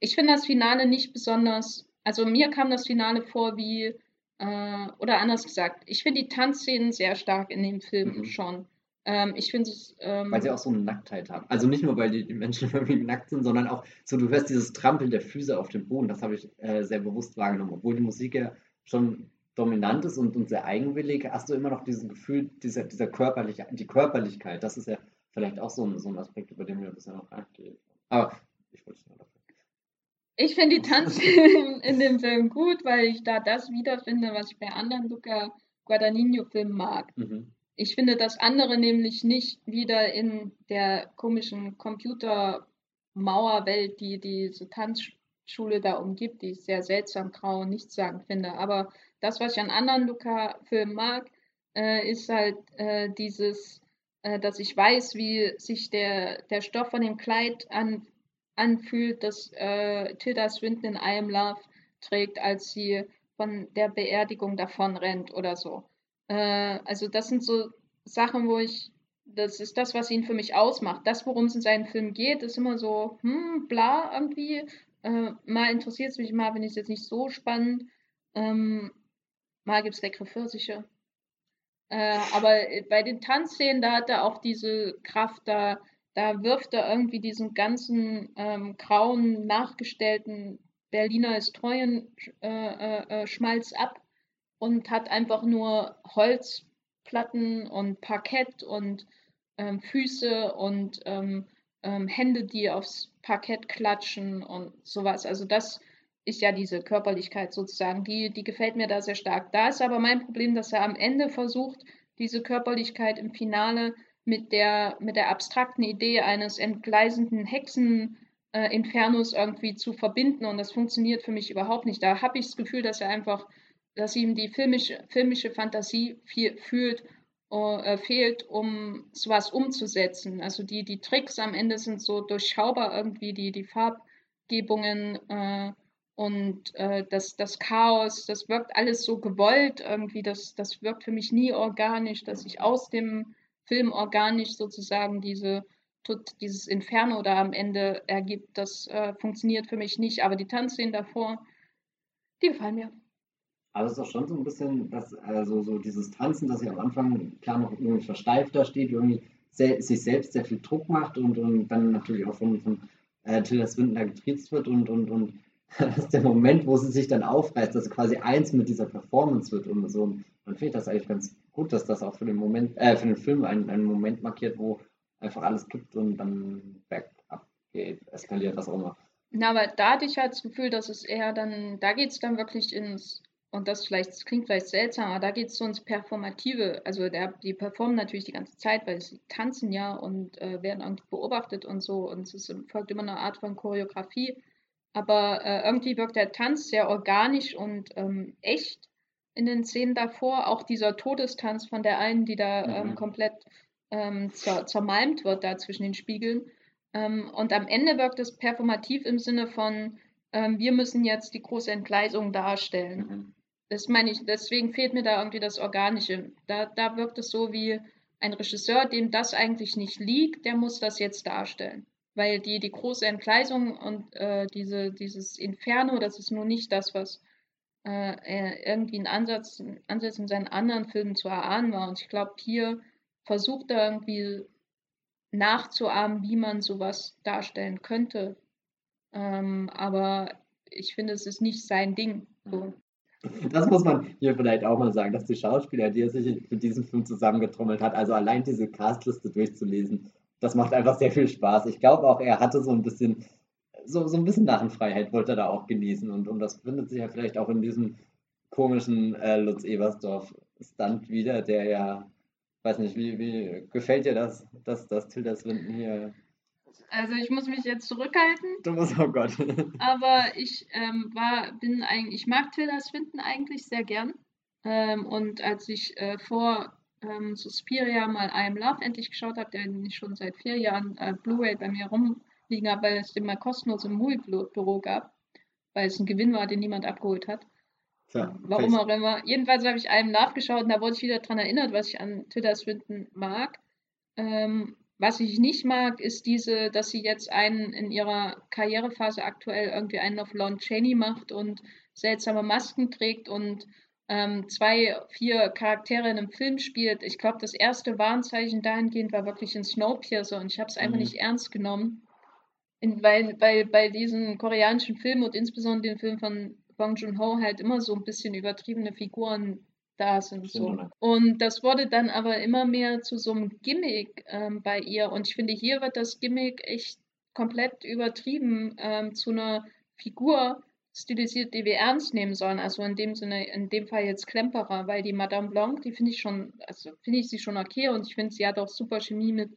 ich finde das Finale nicht besonders, also mir kam das Finale vor wie, äh, oder anders gesagt, ich finde die Tanzszenen sehr stark in dem Film mhm. schon. Ähm, ich finde es. Ähm, weil sie auch so eine Nacktheit haben. Also nicht nur, weil die, die Menschen irgendwie nackt sind, sondern auch so, du hörst dieses Trampeln der Füße auf dem Boden, das habe ich äh, sehr bewusst wahrgenommen. Obwohl die Musik ja schon dominant ist und, und sehr eigenwillig, hast du immer noch dieses Gefühl, dieser, dieser körperliche, die Körperlichkeit, das ist ja vielleicht auch so ein, so ein Aspekt, über den wir bisher noch nicht Aber ich wollte es nur dafür. Ich finde die Tanzszenen in dem Film gut, weil ich da das wiederfinde, was ich bei anderen Luca Guadagnino-Filmen mag. Mhm. Ich finde das andere nämlich nicht wieder in der komischen Computermauerwelt, die diese Tanzschule da umgibt, die ich sehr seltsam grau und nichtssagend finde. Aber das, was ich an anderen Luca-Filmen mag, äh, ist halt äh, dieses, äh, dass ich weiß, wie sich der, der Stoff von dem Kleid an, anfühlt, das äh, Tilda Swinton in I Am Love trägt, als sie von der Beerdigung davon rennt oder so. Äh, also das sind so Sachen, wo ich, das ist das, was ihn für mich ausmacht. Das, worum es in seinen Filmen geht, ist immer so, hm, bla, irgendwie. Äh, mal interessiert es mich, mal finde ich jetzt nicht so spannend. Ähm, mal gibt es leckere Pfirsiche. Äh, aber bei den Tanzszenen, da hat er auch diese Kraft, da, da wirft er irgendwie diesen ganzen ähm, grauen, nachgestellten Berliner Historien äh, äh, äh Schmalz ab und hat einfach nur Holzplatten und Parkett und ähm, Füße und ähm, ähm, Hände, die aufs Parkett klatschen und sowas. Also das ist ja diese Körperlichkeit sozusagen, die, die gefällt mir da sehr stark. Da ist aber mein Problem, dass er am Ende versucht, diese Körperlichkeit im Finale mit der, mit der abstrakten Idee eines entgleisenden Hexen-Infernos äh, irgendwie zu verbinden und das funktioniert für mich überhaupt nicht. Da habe ich das Gefühl, dass er einfach dass ihm die filmische, filmische Fantasie viel, fühlt, äh, fehlt, um sowas umzusetzen. Also die, die Tricks am Ende sind so durchschaubar irgendwie, die, die Farbgebungen äh, und äh, das, das Chaos, das wirkt alles so gewollt irgendwie, das, das wirkt für mich nie organisch, dass sich aus dem Film organisch sozusagen diese, dieses Inferno da am Ende ergibt. Das äh, funktioniert für mich nicht, aber die Tanzszenen davor, die gefallen mir. Aber es ist doch schon so ein bisschen, dass, also so dieses Tanzen, das ja am Anfang klar noch irgendwie versteift da steht, irgendwie se sich selbst sehr viel Druck macht und, und dann natürlich auch von, von äh, Tilda Swinton da getriezt wird und, und, und das ist der Moment, wo sie sich dann aufreißt, dass sie quasi eins mit dieser Performance wird und so. Und dann finde ich das eigentlich ganz gut, dass das auch für den Moment, äh, für den Film einen, einen Moment markiert, wo einfach alles kippt und dann bergab geht, eskaliert, was auch immer. Na, aber da hatte ich halt das Gefühl, dass es eher dann, da geht es dann wirklich ins und das vielleicht, das klingt vielleicht seltsam, aber da geht es so ins Performative. Also der, die performen natürlich die ganze Zeit, weil sie tanzen ja und äh, werden irgendwie beobachtet und so. Und es folgt immer eine Art von Choreografie. Aber äh, irgendwie wirkt der Tanz sehr organisch und ähm, echt in den Szenen davor. Auch dieser Todestanz von der einen, die da ähm, mhm. komplett ähm, zer zermalmt wird, da zwischen den Spiegeln. Ähm, und am Ende wirkt es performativ im Sinne von, ähm, wir müssen jetzt die große Entgleisung darstellen. Mhm. Das meine ich, deswegen fehlt mir da irgendwie das Organische. Da, da wirkt es so wie ein Regisseur, dem das eigentlich nicht liegt, der muss das jetzt darstellen. Weil die, die große Entgleisung und äh, diese, dieses Inferno, das ist nur nicht das, was äh, irgendwie ein Ansatz, ein Ansatz in seinen anderen Filmen zu erahnen war. Und ich glaube, hier versucht er irgendwie nachzuahmen, wie man sowas darstellen könnte. Ähm, aber ich finde, es ist nicht sein Ding. So. Das muss man hier vielleicht auch mal sagen, dass die Schauspieler, die er sich für diesen Film zusammengetrommelt hat, also allein diese Castliste durchzulesen, das macht einfach sehr viel Spaß. Ich glaube auch, er hatte so ein bisschen, so, so ein bisschen Narrenfreiheit wollte er da auch genießen und, und das findet sich ja vielleicht auch in diesem komischen äh, Lutz Ebersdorf-Stunt wieder, der ja, weiß nicht, wie, wie gefällt dir das, dass, dass Tilda Swinton hier also ich muss mich jetzt zurückhalten. Du musst, oh Gott. aber ich ähm, war, bin eigentlich, ich mag Tilda Swinton eigentlich sehr gern. Ähm, und als ich äh, vor ähm, Suspiria mal I Am Love endlich geschaut habe, der ich schon seit vier Jahren äh, Blu-ray bei mir rumliegen habe, weil es den mal kostenlos im Movie-Büro gab, weil es ein Gewinn war, den niemand abgeholt hat. Tja, Warum auch immer. Jedenfalls habe ich einem nachgeschaut und da wurde ich wieder daran erinnert, was ich an Tilda Swinton mag. Ähm, was ich nicht mag, ist diese, dass sie jetzt einen in ihrer Karrierephase aktuell irgendwie einen auf Lon Chaney macht und seltsame Masken trägt und ähm, zwei, vier Charaktere in einem Film spielt. Ich glaube, das erste Warnzeichen dahingehend war wirklich in Snowpiercer und ich habe es einfach mhm. nicht ernst genommen. In, weil, weil bei diesen koreanischen Filmen und insbesondere den Film von Bong Joon-ho halt immer so ein bisschen übertriebene Figuren da sind. So. Und das wurde dann aber immer mehr zu so einem Gimmick ähm, bei ihr. Und ich finde, hier wird das Gimmick echt komplett übertrieben ähm, zu einer Figur stilisiert, die wir ernst nehmen sollen. Also in dem Sinne, in dem Fall jetzt Klemperer, weil die Madame Blanc, die finde ich schon, also finde ich sie schon okay und ich finde, sie hat auch super Chemie mit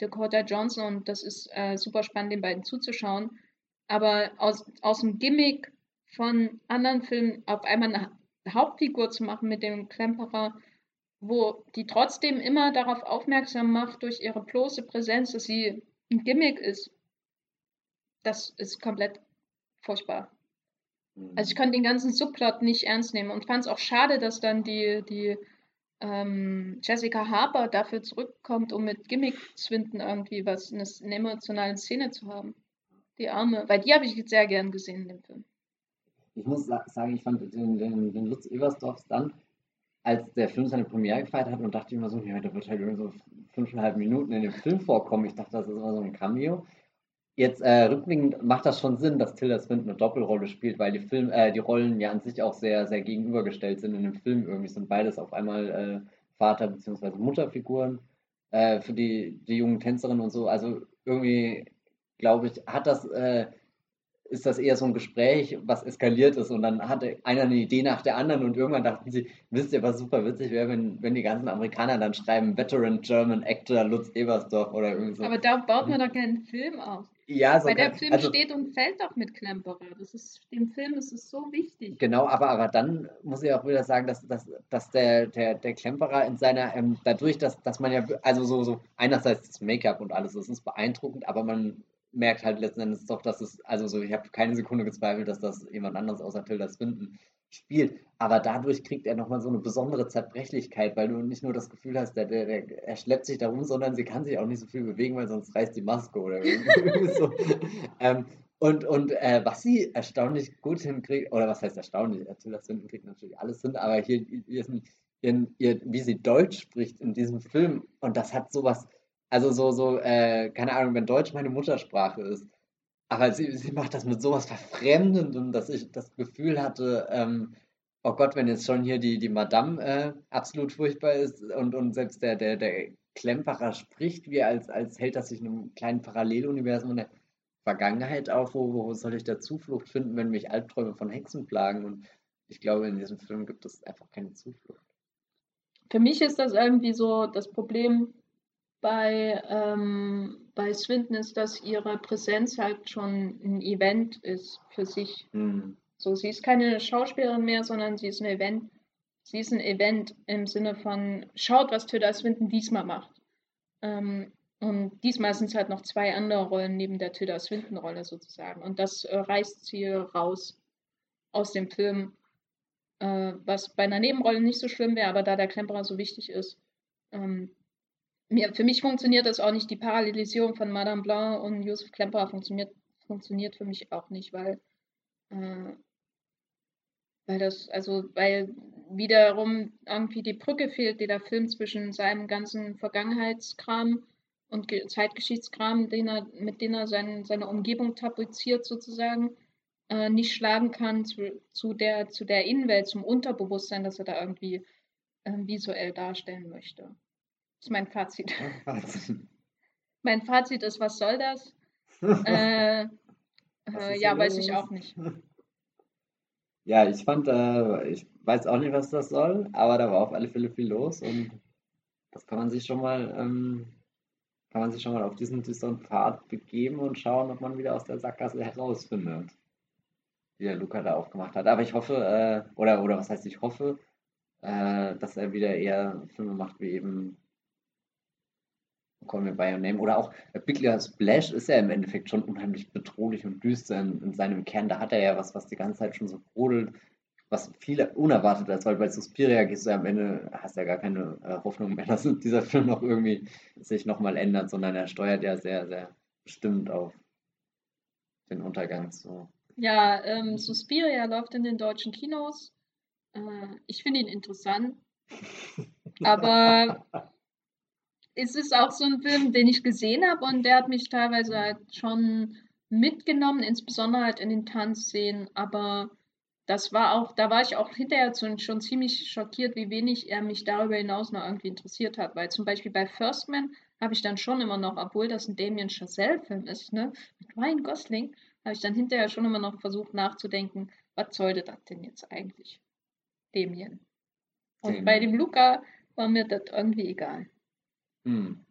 Dakota Johnson und das ist äh, super spannend, den beiden zuzuschauen. Aber aus, aus dem Gimmick von anderen Filmen auf einmal eine Hauptfigur zu machen mit dem Klemperer, wo die trotzdem immer darauf aufmerksam macht durch ihre bloße Präsenz, dass sie ein Gimmick ist. Das ist komplett furchtbar. Also ich mhm. konnte den ganzen Subplot nicht ernst nehmen und fand es auch schade, dass dann die, die ähm, Jessica Harper dafür zurückkommt, um mit Gimmick-Zwinden irgendwie was, eine, eine emotionale Szene zu haben. Die Arme, weil die habe ich sehr gern gesehen in dem Film ich muss sagen, ich fand den, den, den Lutz Ebersdorf dann, als der Film seine Premiere gefeiert hat und dachte immer so, ja, der wird halt irgendwie so fünfeinhalb Minuten in dem Film vorkommen. Ich dachte, das ist immer so ein Cameo. Jetzt äh, rückblickend macht das schon Sinn, dass Tilda Swinton eine Doppelrolle spielt, weil die Film, äh, die Rollen ja an sich auch sehr, sehr gegenübergestellt sind in dem Film. Irgendwie sind beides auf einmal äh, Vater- bzw. Mutterfiguren äh, für die, die jungen Tänzerinnen und so. Also irgendwie, glaube ich, hat das äh, ist das eher so ein Gespräch, was eskaliert ist und dann hatte einer eine Idee nach der anderen und irgendwann dachten sie, wisst ihr, was super witzig wäre, wenn, wenn die ganzen Amerikaner dann schreiben, Veteran German Actor Lutz Ebersdorf oder irgendwie so. Aber da baut man doch keinen Film auf. Ja, so Weil der Film also, steht und fällt doch mit Klemperer. Das ist, dem Film ist es so wichtig. Genau, aber, aber dann muss ich auch wieder sagen, dass, dass, dass der, der, der Klemperer in seiner, ähm, dadurch, dass, dass man ja, also so, so einerseits das Make-up und alles, das ist beeindruckend, aber man merkt halt letzten Endes doch, dass es, also so, ich habe keine Sekunde gezweifelt, dass das jemand anderes außer Tilda Swinton spielt. Aber dadurch kriegt er nochmal so eine besondere Zerbrechlichkeit, weil du nicht nur das Gefühl hast, der, der, der, er schleppt sich da rum, sondern sie kann sich auch nicht so viel bewegen, weil sonst reißt die Maske oder so. Ähm, und und äh, was sie erstaunlich gut hinkriegt, oder was heißt erstaunlich, Tilda Swinton kriegt natürlich alles hin, aber hier, hier, hier, hier, wie sie Deutsch spricht in diesem Film, und das hat sowas also so, so, äh, keine Ahnung, wenn Deutsch meine Muttersprache ist. Aber sie, sie macht das mit sowas Verfremdendem, dass ich das Gefühl hatte, ähm, oh Gott, wenn jetzt schon hier die, die Madame äh, absolut furchtbar ist und, und selbst der, der, der Klemperer spricht, wie als, als hält das sich in einem kleinen Paralleluniversum in der Vergangenheit auf, wo, wo soll ich da Zuflucht finden, wenn mich Albträume von Hexen plagen? Und ich glaube, in diesem Film gibt es einfach keine Zuflucht. Für mich ist das irgendwie so das Problem, bei, ähm, bei Swinton ist, dass ihre Präsenz halt schon ein Event ist für sich. Mhm. So, sie ist keine Schauspielerin mehr, sondern sie ist ein Event. Sie ist ein Event im Sinne von, schaut, was Tilda Swinton diesmal macht. Ähm, und diesmal sind es halt noch zwei andere Rollen neben der Tilda Swinton-Rolle sozusagen. Und das äh, reißt sie raus aus dem Film, äh, was bei einer Nebenrolle nicht so schlimm wäre, aber da der Klemperer so wichtig ist, ähm, mir, für mich funktioniert das auch nicht. Die Parallelisierung von Madame Blanc und Josef Klemperer funktioniert, funktioniert für mich auch nicht, weil, äh, weil das, also, weil wiederum irgendwie die Brücke fehlt, die der Film zwischen seinem ganzen Vergangenheitskram und Ge Zeitgeschichtskram, den er, mit dem er sein, seine Umgebung tapeziert sozusagen, äh, nicht schlagen kann zu, zu, der, zu der Innenwelt, zum Unterbewusstsein, das er da irgendwie äh, visuell darstellen möchte ist mein Fazit. mein Fazit ist, was soll das? äh, äh, ja, weiß ich auch nicht. Ja, ich fand, äh, ich weiß auch nicht, was das soll, aber da war auf alle Fälle viel los und das kann man sich schon mal, ähm, kann man sich schon mal auf diesen, diesen Pfad begeben und schauen, ob man wieder aus der Sackgasse herausfindet, die der Luca da aufgemacht hat. Aber ich hoffe, äh, oder, oder was heißt ich hoffe, äh, dass er wieder eher Filme macht wie eben Call Me By Your Name oder auch Big Little Splash ist ja im Endeffekt schon unheimlich bedrohlich und düster in, in, seinem Kern. Da hat er ja was, was die ganze Zeit schon so brodelt, was viele unerwartet ist, weil bei Suspiria gehst du ja am Ende, hast ja gar keine äh, Hoffnung mehr, dass dieser Film noch irgendwie sich nochmal ändert, sondern er steuert ja sehr, sehr bestimmt auf den Untergang zu. Ja, ähm, Suspiria läuft in den deutschen Kinos. Äh, ich finde ihn interessant. Aber es ist auch so ein Film, den ich gesehen habe und der hat mich teilweise halt schon mitgenommen, insbesondere halt in den Tanzszenen. Aber das war auch, da war ich auch hinterher schon, schon ziemlich schockiert, wie wenig er mich darüber hinaus noch irgendwie interessiert hat. Weil zum Beispiel bei First Man habe ich dann schon immer noch, obwohl das ein Damien Chazelle-Film ist, ne, mit Ryan Gosling, habe ich dann hinterher schon immer noch versucht nachzudenken, was sollte das denn jetzt eigentlich? Damien. Und Damien. bei dem Luca war mir das irgendwie egal. Hm.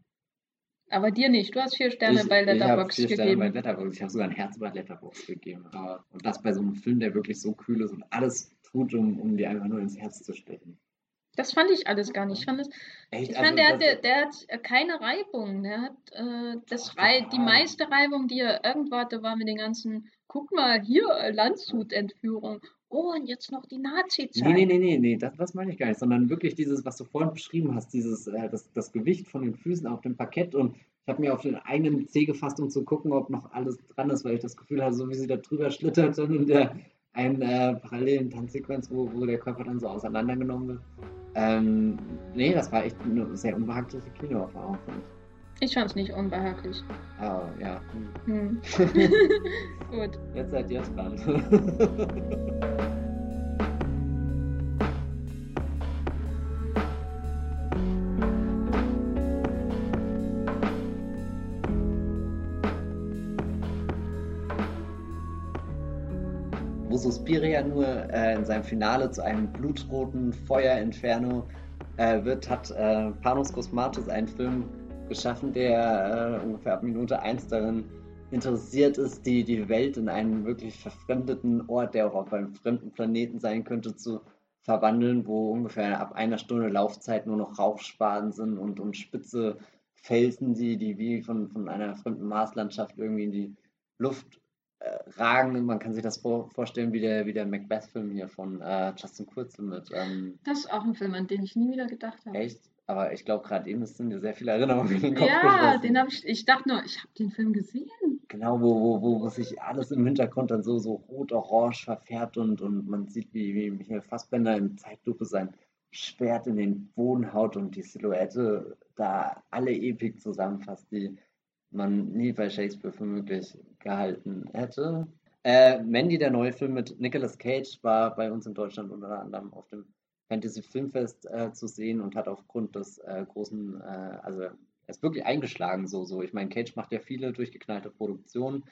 Aber dir nicht. Du hast vier Sterne ich, bei Letterboxd gegeben. Ich habe vier Sterne bei Letterboxd. Ich habe sogar ein Herz bei Letterboxd gegeben. Aber, und das bei so einem Film, der wirklich so kühl ist und alles tut, um, um dir einfach nur ins Herz zu stechen. Das fand ich alles gar nicht. Ich fand, das, Echt? ich fand also, der, der, der, hat keine Reibung. Der hat äh, das Rei die meiste Reibung, die er irgendwo hatte, war mit den ganzen, guck mal, hier, Landshut-Entführung. Oh, und jetzt noch die Nazi-Zeit. Nee, nee, nee, nee, nee, das, das meine ich gar nicht, sondern wirklich dieses, was du vorhin beschrieben hast, dieses, äh, das, das Gewicht von den Füßen auf dem Parkett und ich habe mir auf den einen Zeh gefasst, um zu gucken, ob noch alles dran ist, weil ich das Gefühl hatte, so wie sie da drüber schlittert dann in der einen äh, parallelen Tanzsequenz, wo, wo der Körper dann so auseinandergenommen wird. Ähm, nee, das war echt eine sehr unbehagliche Kinoerfahrung für mich. Ich fand es nicht unbehaglich. Oh, ja. Hm. Gut. Jetzt seid ihr dran. wo Suspiria nur äh, in seinem Finale zu einem blutroten Feuerinferno äh, wird, hat äh, Panos Cosmatos einen Film geschaffen, der äh, ungefähr ab Minute 1 darin interessiert ist, die, die Welt in einen wirklich verfremdeten Ort, der auch auf einem fremden Planeten sein könnte, zu verwandeln, wo ungefähr ab einer Stunde Laufzeit nur noch Rauchspaden sind und, und spitze Felsen, die, die wie von, von einer fremden Marslandschaft irgendwie in die Luft äh, ragen. Man kann sich das vor, vorstellen wie der, wie der Macbeth-Film hier von äh, Justin Kurzel mit. Ähm, das ist auch ein Film, an den ich nie wieder gedacht habe. Echt? Aber ich glaube, gerade eben sind dir sehr viele Erinnerungen in den Kopf Ja, geschossen. den habe ich, ich dachte nur, ich habe den Film gesehen. Genau, wo, wo, wo, wo sich alles im Hintergrund dann so, so rot-orange verfährt und, und man sieht, wie, wie Michael Fassbender in Zeitlupe sein Schwert in den Boden haut und die Silhouette da alle Epik zusammenfasst, die man nie bei Shakespeare für möglich gehalten hätte. Äh, Mandy, der neue Film mit Nicolas Cage, war bei uns in Deutschland unter anderem auf dem Fantasy Filmfest äh, zu sehen und hat aufgrund des äh, großen, äh, also er ist wirklich eingeschlagen so, so. Ich meine, Cage macht ja viele durchgeknallte Produktionen,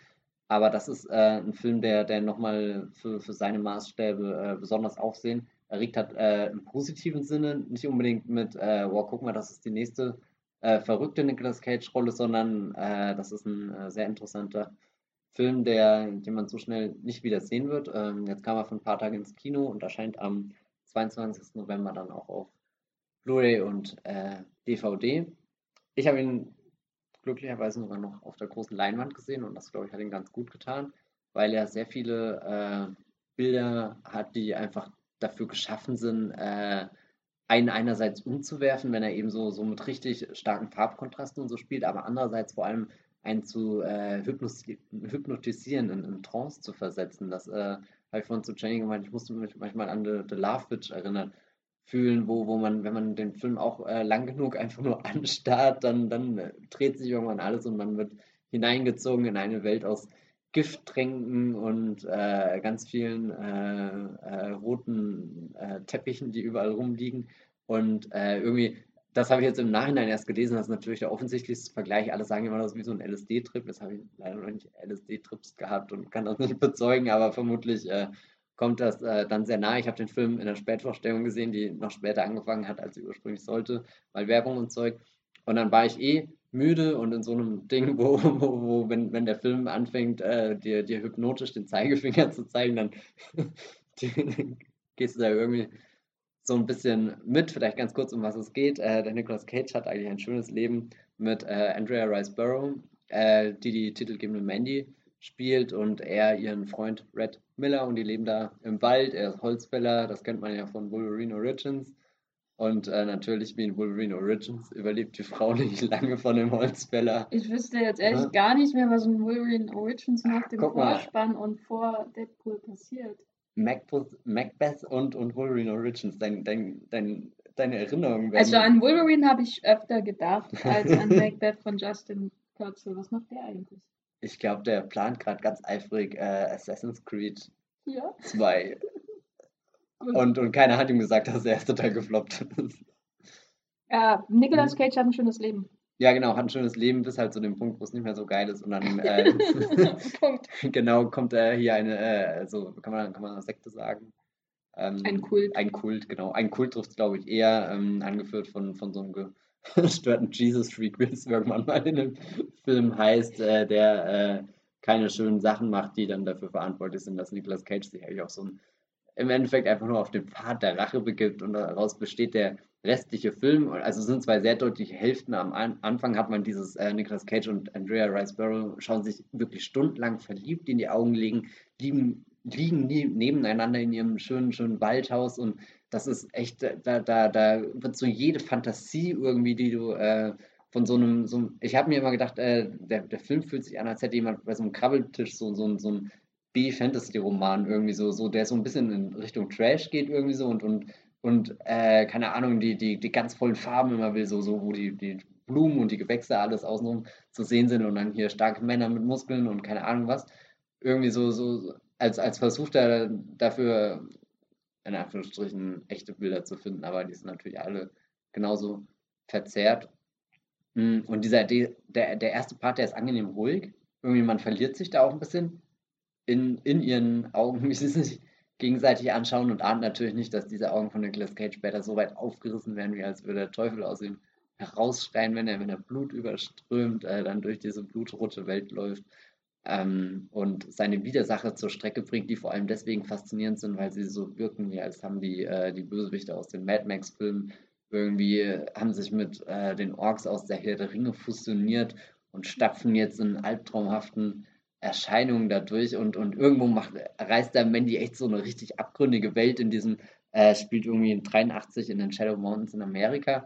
aber das ist äh, ein Film, der, der nochmal für, für seine Maßstäbe äh, besonders Aufsehen erregt hat, äh, im positiven Sinne, nicht unbedingt mit, wow, guck mal, das ist die nächste verrückte Nicolas Cage-Rolle, sondern das ist ein sehr interessanter Film, der, den man so schnell nicht wieder sehen wird. Ähm, jetzt kam er für ein paar Tage ins Kino und erscheint am 22. November dann auch auf Blu-ray und äh, DVD. Ich habe ihn glücklicherweise sogar noch auf der großen Leinwand gesehen und das, glaube ich, hat ihn ganz gut getan, weil er sehr viele äh, Bilder hat, die einfach dafür geschaffen sind, äh, einen einerseits umzuwerfen, wenn er eben so, so mit richtig starken Farbkontrasten und so spielt, aber andererseits vor allem einen zu äh, hypnotisieren, in, in Trance zu versetzen. Das äh, habe ich vorhin zu Jenny gemeint, ich musste mich manchmal an The, The Love Witch erinnern, fühlen, wo, wo man, wenn man den Film auch äh, lang genug einfach nur anstarrt, dann, dann äh, dreht sich irgendwann alles und man wird hineingezogen in eine Welt aus Gifttränken und äh, ganz vielen äh, äh, roten äh, Teppichen, die überall rumliegen. Und irgendwie das habe ich jetzt im Nachhinein erst gelesen, das ist natürlich der offensichtlichste Vergleich. Alle sagen immer, das ist wie so ein LSD-Trip. Jetzt habe ich leider noch nicht LSD-Trips gehabt und kann das nicht bezeugen, aber vermutlich äh, kommt das äh, dann sehr nah. Ich habe den Film in der Spätvorstellung gesehen, die noch später angefangen hat, als sie ursprünglich sollte, weil Werbung und Zeug. Und dann war ich eh müde und in so einem Ding, wo, wo, wo wenn, wenn der Film anfängt, äh, dir, dir hypnotisch den Zeigefinger zu zeigen, dann gehst du da irgendwie so ein bisschen mit, vielleicht ganz kurz, um was es geht. Äh, der Nicolas Cage hat eigentlich ein schönes Leben mit äh, Andrea Riceborough, äh, die die titelgebende Mandy spielt und er ihren Freund Red Miller und die leben da im Wald. Er ist Holzfäller, das kennt man ja von Wolverine Origins. Und äh, natürlich, wie in Wolverine Origins, überlebt die Frau nicht lange von dem Holzfäller. Ich wüsste jetzt ehrlich ja. gar nicht mehr, was in Wolverine Origins nach dem Vorspann und vor Deadpool passiert. Macbeth, Macbeth und, und Wolverine Origins, dein, dein, dein, deine Erinnerungen werden. Also an Wolverine habe ich öfter gedacht als an Macbeth von Justin Kurzel. Was macht der eigentlich? Ich glaube, der plant gerade ganz eifrig äh, Assassin's Creed ja. 2. und, und keiner hat ihm gesagt, dass der erste Teil gefloppt ist. Ja, Nicolas. Cage hat ein schönes Leben. Ja, genau, hat ein schönes Leben bis halt zu dem Punkt, wo es nicht mehr so geil ist. Und dann äh, genau kommt äh, hier eine, äh, also kann man, kann man eine Sekte sagen. Ähm, ein Kult. Ein Kult, genau. Ein Kult trifft es, glaube ich, eher, ähm, angeführt von, von so einem gestörten Jesus-Freak, wie es irgendwann mal in dem Film heißt, äh, der äh, keine schönen Sachen macht, die dann dafür verantwortlich sind, dass Nicolas Cage sich eigentlich auch so ein, im Endeffekt einfach nur auf den Pfad der Rache begibt und daraus besteht der restliche Film, also sind zwei sehr deutliche Hälften. Am Anfang hat man dieses äh, Nicolas Cage und Andrea Riceborough schauen sich wirklich stundenlang verliebt in die Augen legen, liegen, liegen nebeneinander in ihrem schönen, schönen Waldhaus und das ist echt, da, da, da wird so jede Fantasie irgendwie, die du äh, von so einem, so ich habe mir immer gedacht, äh, der, der Film fühlt sich an, als hätte jemand bei so einem Krabbeltisch so, so, so ein B-Fantasy-Roman irgendwie so, so, der so ein bisschen in Richtung Trash geht irgendwie so und, und und äh, keine Ahnung, die, die, die ganz vollen Farben immer will, so, so wo die, die Blumen und die Gewächse alles außenrum zu sehen sind und dann hier starke Männer mit Muskeln und keine Ahnung was. Irgendwie so, so als, als Versuch da, dafür, in Anführungsstrichen, echte Bilder zu finden, aber die sind natürlich alle genauso verzerrt. Hm, und dieser, der, der erste Part, der ist angenehm ruhig. Irgendwie, man verliert sich da auch ein bisschen in, in ihren Augen, wie sie sich gegenseitig anschauen und ahnt natürlich nicht, dass diese Augen von Nicolas Cage später so weit aufgerissen werden, wie als würde der Teufel aus ihm herausschreien, wenn er, wenn er Blut überströmt, äh, dann durch diese blutrote Welt läuft. Ähm, und seine Widersacher zur Strecke bringt, die vor allem deswegen faszinierend sind, weil sie so wirken, wie als haben die, äh, die Bösewichte aus den Mad Max-Filmen irgendwie, äh, haben sich mit äh, den Orks aus der Herr der Ringe fusioniert und stapfen jetzt in albtraumhaften Erscheinungen dadurch und, und irgendwo macht, reißt der Mandy echt so eine richtig abgründige Welt in diesem, äh, spielt irgendwie in 83 in den Shadow Mountains in Amerika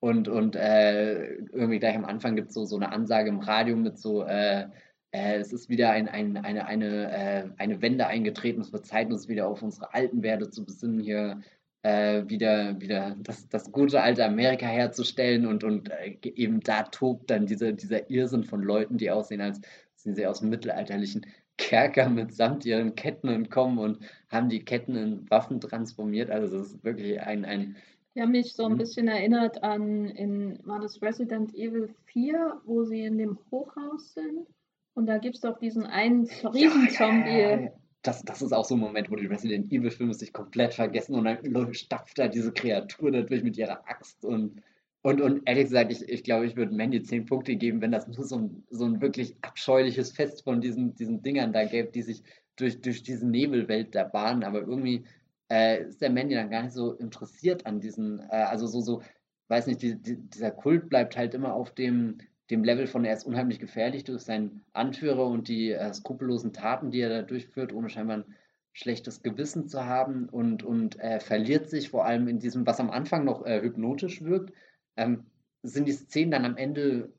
und, und äh, irgendwie gleich am Anfang gibt es so, so eine Ansage im Radio mit so, äh, äh, es ist wieder ein, ein, eine, eine, äh, eine Wende eingetreten, es wird Zeit, uns wieder auf unsere alten Werte zu besinnen, hier äh, wieder, wieder das, das gute alte Amerika herzustellen und, und eben da tobt dann diese, dieser Irrsinn von Leuten, die aussehen, als sind sie aus dem mittelalterlichen Kerker mitsamt ihren Ketten entkommen und haben die Ketten in Waffen transformiert. Also das ist wirklich ein... ein die haben mich so ein hm? bisschen erinnert an, in, war das Resident Evil 4, wo sie in dem Hochhaus sind? Und da gibt es doch diesen einen Riesenzombie. Ja, ja, ja. Das, das ist auch so ein Moment, wo die Resident Evil-Filme sich komplett vergessen und dann stapft da diese Kreatur natürlich mit ihrer Axt und und, und ehrlich gesagt, ich, ich glaube, ich würde Mandy 10 Punkte geben, wenn das nur so ein, so ein wirklich abscheuliches Fest von diesen, diesen Dingern da gäbe, die sich durch, durch diese Nebelwelt da bahnen. Aber irgendwie äh, ist der Mandy dann gar nicht so interessiert an diesen, äh, also so, so, weiß nicht, die, die, dieser Kult bleibt halt immer auf dem, dem Level von, er ist unheimlich gefährlich durch seinen Anführer und die äh, skrupellosen Taten, die er da durchführt, ohne scheinbar ein schlechtes Gewissen zu haben und, und verliert sich vor allem in diesem, was am Anfang noch äh, hypnotisch wirkt ähm, sind die Szenen dann am Ende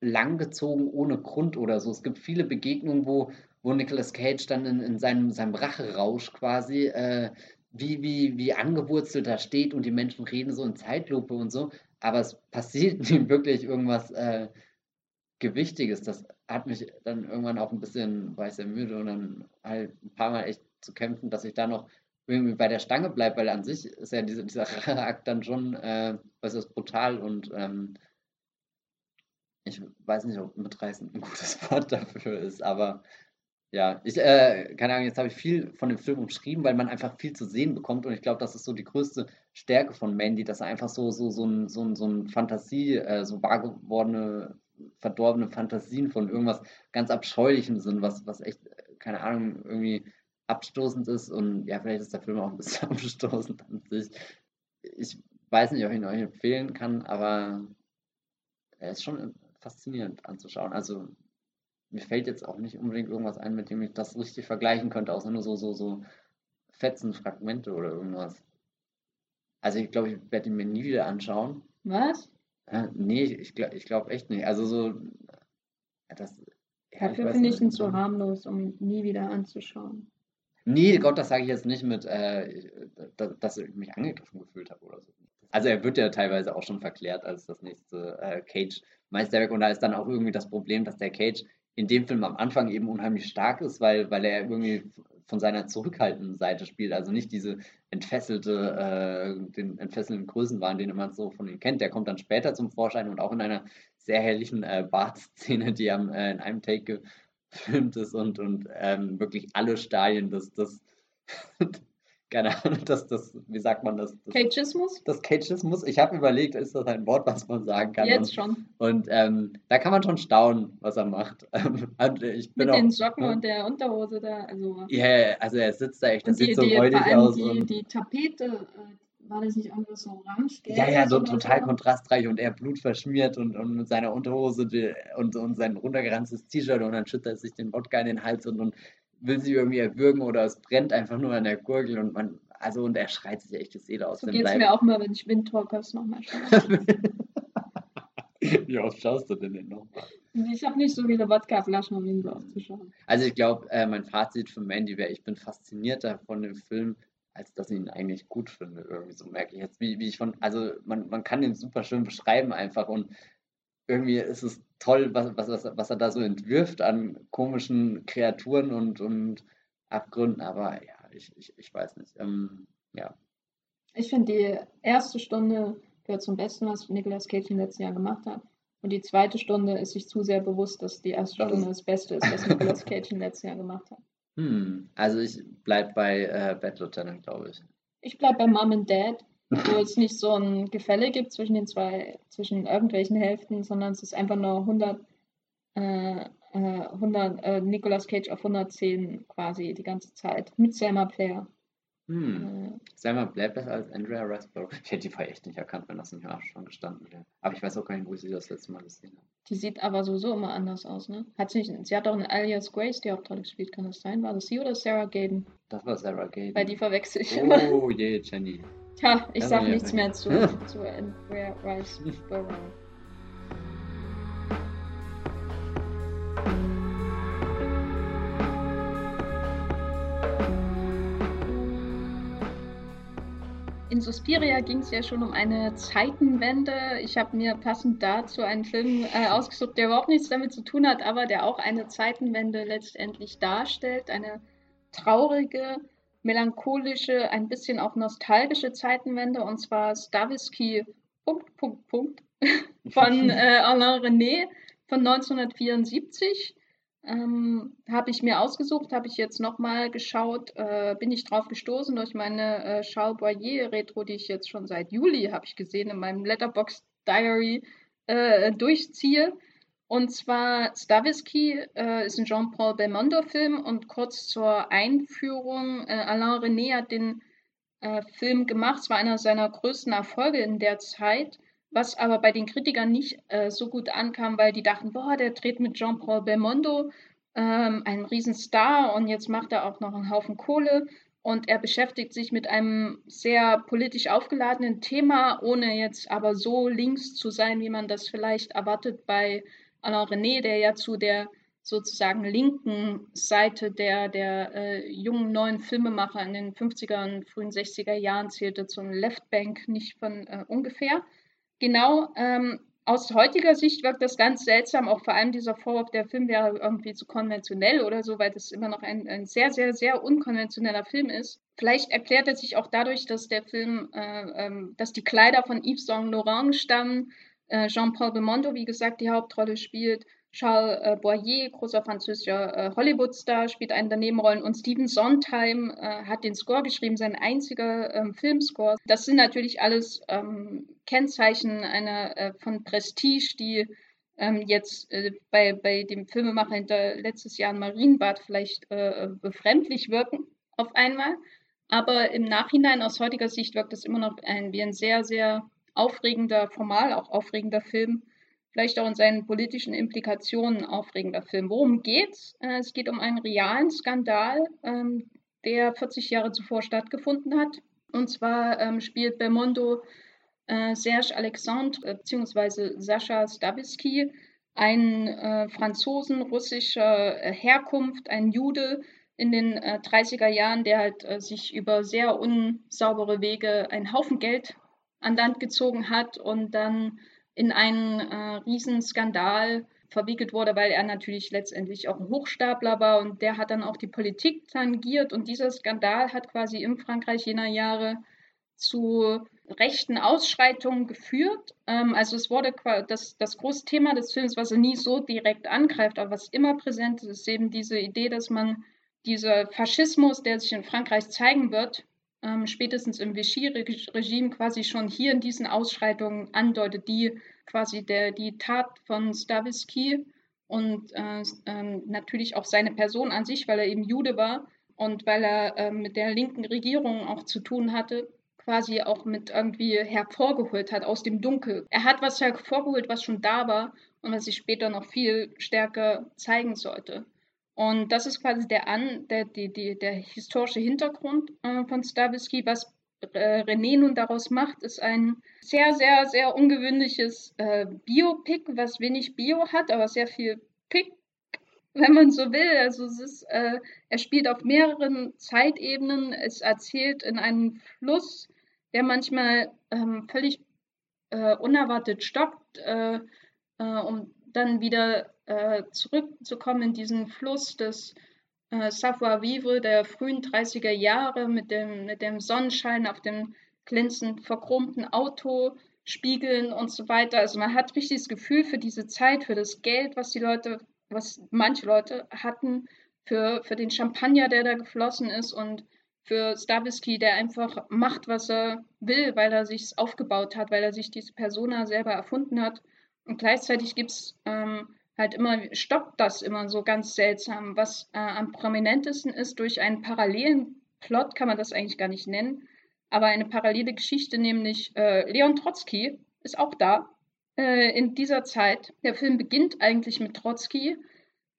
langgezogen ohne Grund oder so. Es gibt viele Begegnungen, wo, wo Nicolas Cage dann in, in seinem, seinem Racherausch quasi äh, wie, wie, wie angewurzelt da steht und die Menschen reden so in Zeitlupe und so, aber es passiert nie wirklich irgendwas äh, Gewichtiges. Das hat mich dann irgendwann auch ein bisschen, war ich sehr müde und dann halt ein paar Mal echt zu kämpfen, dass ich da noch irgendwie bei der Stange bleibt, weil an sich ist ja diese, dieser Akt dann schon äh, äußerst brutal und ähm, ich weiß nicht, ob mitreißend ein gutes Wort dafür ist, aber ja, ich, äh, keine Ahnung, jetzt habe ich viel von dem Film umschrieben, weil man einfach viel zu sehen bekommt und ich glaube, das ist so die größte Stärke von Mandy, dass er einfach so, so, so ein, so ein, so ein Fantasie, äh, so wahr gewordene, verdorbene Fantasien von irgendwas ganz Abscheulichem sind, was, was echt, keine Ahnung, irgendwie abstoßend ist und ja, vielleicht ist der Film auch ein bisschen abstoßend an sich. ich weiß nicht, ob ich ihn euch empfehlen kann, aber er ist schon faszinierend anzuschauen. Also mir fällt jetzt auch nicht unbedingt irgendwas ein, mit dem ich das richtig vergleichen könnte, außer nur so, so, so Fetzen, Fragmente oder irgendwas. Also ich glaube, ich werde ihn mir nie wieder anschauen. Was? Äh, nee, ich, glaube ich glaube echt nicht. Also so, das, ja, Dafür finde ich ihn zu harmlos, um nie wieder anzuschauen. Nee, Gott, das sage ich jetzt nicht mit, äh, dass ich mich angegriffen gefühlt habe oder so. Also er wird ja teilweise auch schon verklärt als das nächste äh, Cage-Meisterwerk und da ist dann auch irgendwie das Problem, dass der Cage in dem Film am Anfang eben unheimlich stark ist, weil, weil er irgendwie von seiner zurückhaltenden Seite spielt. Also nicht diese entfesselte, äh, den entfesselnden Größenwahn, den man so von ihm kennt. Der kommt dann später zum Vorschein und auch in einer sehr herrlichen äh, Bart-Szene, die am, äh, in einem Take gefilmt ist und, und ähm, wirklich alle Stadien des, des keine Ahnung, das, das, wie sagt man das? das Cageismus? Das Cageismus. Ich habe überlegt, ist das ein Wort, was man sagen kann? Jetzt und, schon. Und ähm, da kann man schon staunen, was er macht. bin Mit auch, den Socken und der Unterhose da. Also, ja, yeah, also er sitzt da echt, das sieht so räudig aus. Die, und, die Tapete, äh, war das nicht irgendwas so orange? Ja, ja, so total so? kontrastreich und er blutverschmiert und, und mit seiner Unterhose und, und sein runtergeranztes T-Shirt und dann schüttet er sich den Wodka in den Hals und, und will sie irgendwie erwürgen oder es brennt einfach nur an der Gurgel und man, also und er schreit sich echt die Seele aus. So geht es mir auch mal, wenn ich Windtalkers nochmal schaue. Wie oft schaust du denn, denn nochmal? Ich habe nicht so viele Wodkaflaschen, um ihn so aufzuschauen. Also ich glaube, äh, mein Fazit für Mandy wäre, ich bin faszinierter von dem Film, als dass ich ihn eigentlich gut finde. Irgendwie so merke ich jetzt, wie, wie ich von, also man, man kann den super schön beschreiben einfach und irgendwie ist es toll, was, was, was er da so entwirft an komischen Kreaturen und, und Abgründen, aber ja, ich, ich, ich weiß nicht. Ähm, ja. Ich finde, die erste Stunde gehört zum Besten, was Nicolas Cage im letzten Jahr gemacht hat. Und die zweite Stunde ist sich zu sehr bewusst, dass die erste das Stunde das Beste ist, was Nicolas Cage im letzten Jahr gemacht hat. Hm, also ich bleibe bei äh, Bad Lieutenant, glaube ich. Ich bleibe bei Mom and Dad wo es nicht so ein Gefälle gibt zwischen den zwei, zwischen irgendwelchen Hälften, sondern es ist einfach nur 100, äh, 100 äh, Nicolas Cage auf 110 quasi die ganze Zeit mit Selma Player. Hm. Äh, Selma besser als Andrea Riseborough. Ich hätte die vorher echt nicht erkannt, wenn das ein Jahr schon gestanden wäre. Aber ich weiß auch gar nicht, wo ich sie das letzte Mal gesehen habe. Die sieht aber sowieso immer anders aus, ne? Hat sie, nicht, sie hat auch eine Alias Grace, die auch toll gespielt, kann das sein? War das sie oder Sarah Gaden? Das war Sarah Gaden. Weil die verwechsel ich oh, immer. Oh je, Jenny. Tja, ich sag nichts mehr zu, zu Andrea. In Suspiria ging es ja schon um eine Zeitenwende. Ich habe mir passend dazu einen Film äh, ausgesucht, der überhaupt nichts damit zu tun hat, aber der auch eine Zeitenwende letztendlich darstellt. Eine traurige, melancholische, ein bisschen auch nostalgische Zeitenwende, und zwar Stavisky Punkt, Punkt, Punkt von äh, Alain René von 1974. Ähm, habe ich mir ausgesucht, habe ich jetzt nochmal geschaut, äh, bin ich drauf gestoßen durch meine äh, Charles Boyer Retro, die ich jetzt schon seit Juli, habe ich gesehen, in meinem Letterbox Diary äh, durchziehe. Und zwar Stavisky äh, ist ein Jean-Paul Belmondo-Film und kurz zur Einführung, äh, Alain René hat den äh, Film gemacht, es war einer seiner größten Erfolge in der Zeit was aber bei den Kritikern nicht äh, so gut ankam, weil die dachten, boah, der dreht mit Jean-Paul Belmondo, ähm, ein Riesenstar und jetzt macht er auch noch einen Haufen Kohle und er beschäftigt sich mit einem sehr politisch aufgeladenen Thema, ohne jetzt aber so links zu sein, wie man das vielleicht erwartet bei Alain René, der ja zu der sozusagen linken Seite der, der äh, jungen neuen Filmemacher in den 50er und frühen 60er Jahren zählte zum Left Bank nicht von äh, ungefähr. Genau, ähm, aus heutiger Sicht wirkt das ganz seltsam, auch vor allem dieser Vorwurf, der Film wäre irgendwie zu konventionell oder so, weil das immer noch ein, ein sehr, sehr, sehr unkonventioneller Film ist. Vielleicht erklärt er sich auch dadurch, dass der Film, äh, ähm, dass die Kleider von Yves Saint Laurent stammen, äh, Jean-Paul Belmondo, wie gesagt, die Hauptrolle spielt Charles äh, Boyer, großer französischer äh, Hollywood-Star, spielt einen der Nebenrollen und Stephen Sondheim äh, hat den Score geschrieben, sein einziger ähm, Filmscore. Das sind natürlich alles ähm, Kennzeichen einer äh, von Prestige, die ähm, jetzt äh, bei, bei dem Filmemacher hinter letztes Jahr in Marienbad vielleicht äh, befremdlich wirken auf einmal. Aber im Nachhinein aus heutiger Sicht wirkt es immer noch ein, wie ein sehr, sehr aufregender, formal auch aufregender Film. Vielleicht auch in seinen politischen Implikationen aufregender Film. Worum geht's? Äh, es geht um einen realen Skandal, ähm, der 40 Jahre zuvor stattgefunden hat. Und zwar ähm, spielt Belmondo äh, Serge Alexandre bzw. Sascha Stavisky, ein äh, Franzosen russischer Herkunft, ein Jude, in den äh, 30er Jahren, der halt äh, sich über sehr unsaubere Wege einen Haufen Geld an Land gezogen hat und dann in einen äh, Riesenskandal verwickelt wurde, weil er natürlich letztendlich auch ein Hochstapler war und der hat dann auch die Politik tangiert und dieser Skandal hat quasi in Frankreich jener Jahre zu rechten Ausschreitungen geführt. Ähm, also es wurde das, das große Thema des Films, was er nie so direkt angreift, aber was immer präsent ist, ist eben diese Idee, dass man dieser Faschismus, der sich in Frankreich zeigen wird, ähm, spätestens im Vichy-Regime quasi schon hier in diesen Ausschreitungen andeutet, die quasi der, die Tat von Stavisky und äh, äh, natürlich auch seine Person an sich, weil er eben Jude war und weil er äh, mit der linken Regierung auch zu tun hatte, quasi auch mit irgendwie hervorgeholt hat aus dem Dunkel. Er hat was hervorgeholt, was schon da war und was sich später noch viel stärker zeigen sollte. Und das ist quasi der, An, der, die, die, der historische Hintergrund äh, von Stavisky. Was äh, René nun daraus macht, ist ein sehr, sehr, sehr ungewöhnliches äh, Biopic, was wenig Bio hat, aber sehr viel Pick, wenn man so will. Also es ist, äh, er spielt auf mehreren Zeitebenen. Es erzählt in einem Fluss, der manchmal ähm, völlig äh, unerwartet stoppt, äh, um dann wieder äh, zurückzukommen in diesen Fluss des äh, Savoir-vivre der frühen 30er Jahre mit dem, mit dem Sonnenschein auf dem glänzend verchromten Auto, Spiegeln und so weiter. Also man hat richtig das Gefühl für diese Zeit, für das Geld, was die Leute, was manche Leute hatten, für, für den Champagner, der da geflossen ist und für Stavisky, der einfach macht, was er will, weil er sich aufgebaut hat, weil er sich diese Persona selber erfunden hat. Und gleichzeitig gibt es ähm, halt immer, stoppt das immer so ganz seltsam. Was äh, am prominentesten ist, durch einen parallelen Plot kann man das eigentlich gar nicht nennen, aber eine parallele Geschichte, nämlich äh, Leon Trotzki ist auch da äh, in dieser Zeit. Der Film beginnt eigentlich mit Trotzki,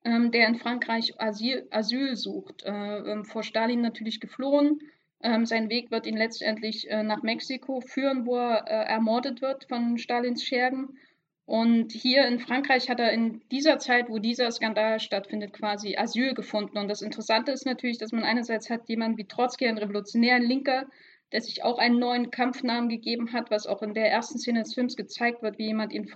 ähm, der in Frankreich Asyl, Asyl sucht. Äh, ähm, vor Stalin natürlich geflohen. Ähm, sein Weg wird ihn letztendlich äh, nach Mexiko führen, wo er äh, ermordet wird von Stalins Schergen. Und hier in Frankreich hat er in dieser Zeit, wo dieser Skandal stattfindet, quasi Asyl gefunden. Und das Interessante ist natürlich, dass man einerseits hat jemanden wie Trotzki, einen revolutionären Linker, der sich auch einen neuen Kampfnamen gegeben hat, was auch in der ersten Szene des Films gezeigt wird, wie jemand ihn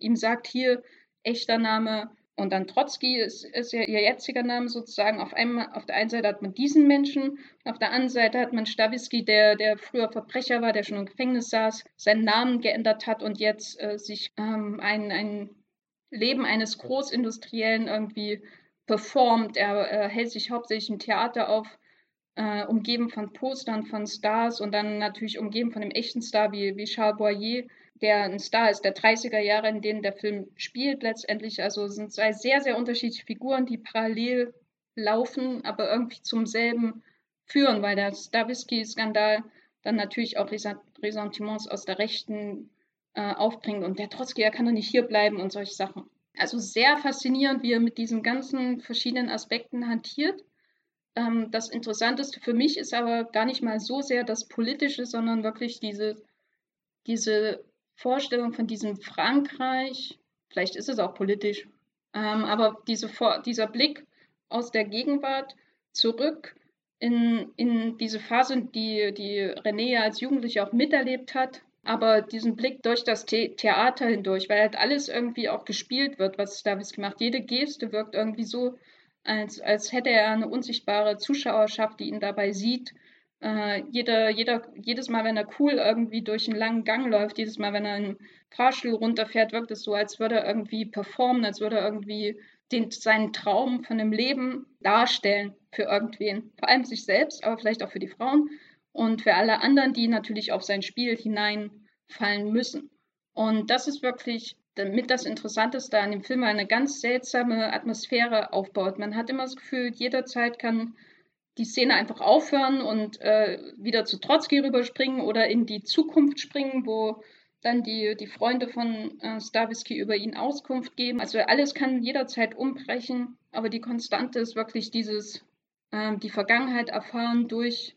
ihm sagt, hier echter Name und dann Trotzki ist, ist ja ihr jetziger Name sozusagen. Auf, einmal, auf der einen Seite hat man diesen Menschen, auf der anderen Seite hat man Stawisky, der, der früher Verbrecher war, der schon im Gefängnis saß, seinen Namen geändert hat und jetzt äh, sich ähm, ein, ein Leben eines Großindustriellen irgendwie performt. Er äh, hält sich hauptsächlich im Theater auf, äh, umgeben von Postern von Stars und dann natürlich umgeben von dem echten Star wie, wie Charles Boyer der ein Star ist, der 30er Jahre, in denen der Film spielt letztendlich. Also sind zwei sehr, sehr unterschiedliche Figuren, die parallel laufen, aber irgendwie zum selben führen, weil der Stavisky-Skandal dann natürlich auch Ressentiments aus der Rechten äh, aufbringt und der Trotzki, er kann doch nicht hier bleiben und solche Sachen. Also sehr faszinierend, wie er mit diesen ganzen verschiedenen Aspekten hantiert. Ähm, das Interessanteste für mich ist aber gar nicht mal so sehr das Politische, sondern wirklich diese, diese Vorstellung von diesem Frankreich, vielleicht ist es auch politisch, ähm, aber diese dieser Blick aus der Gegenwart zurück in, in diese Phase, die, die René als Jugendliche auch miterlebt hat, aber diesen Blick durch das The Theater hindurch, weil halt alles irgendwie auch gespielt wird, was Davis gemacht. Jede Geste wirkt irgendwie so, als, als hätte er eine unsichtbare Zuschauerschaft, die ihn dabei sieht äh, jeder, jeder, jedes Mal, wenn er cool irgendwie durch einen langen Gang läuft, jedes Mal, wenn er einen Fahrstuhl runterfährt, wirkt es so, als würde er irgendwie performen, als würde er irgendwie den, seinen Traum von dem Leben darstellen für irgendwen. Vor allem sich selbst, aber vielleicht auch für die Frauen und für alle anderen, die natürlich auf sein Spiel hineinfallen müssen. Und das ist wirklich damit das Interessanteste an dem Film eine ganz seltsame Atmosphäre aufbaut. Man hat immer das Gefühl, jederzeit kann die Szene einfach aufhören und äh, wieder zu Trotzki rüberspringen oder in die Zukunft springen, wo dann die, die Freunde von äh, Stavisky über ihn Auskunft geben. Also alles kann jederzeit umbrechen, aber die Konstante ist wirklich dieses, äh, die Vergangenheit erfahren durch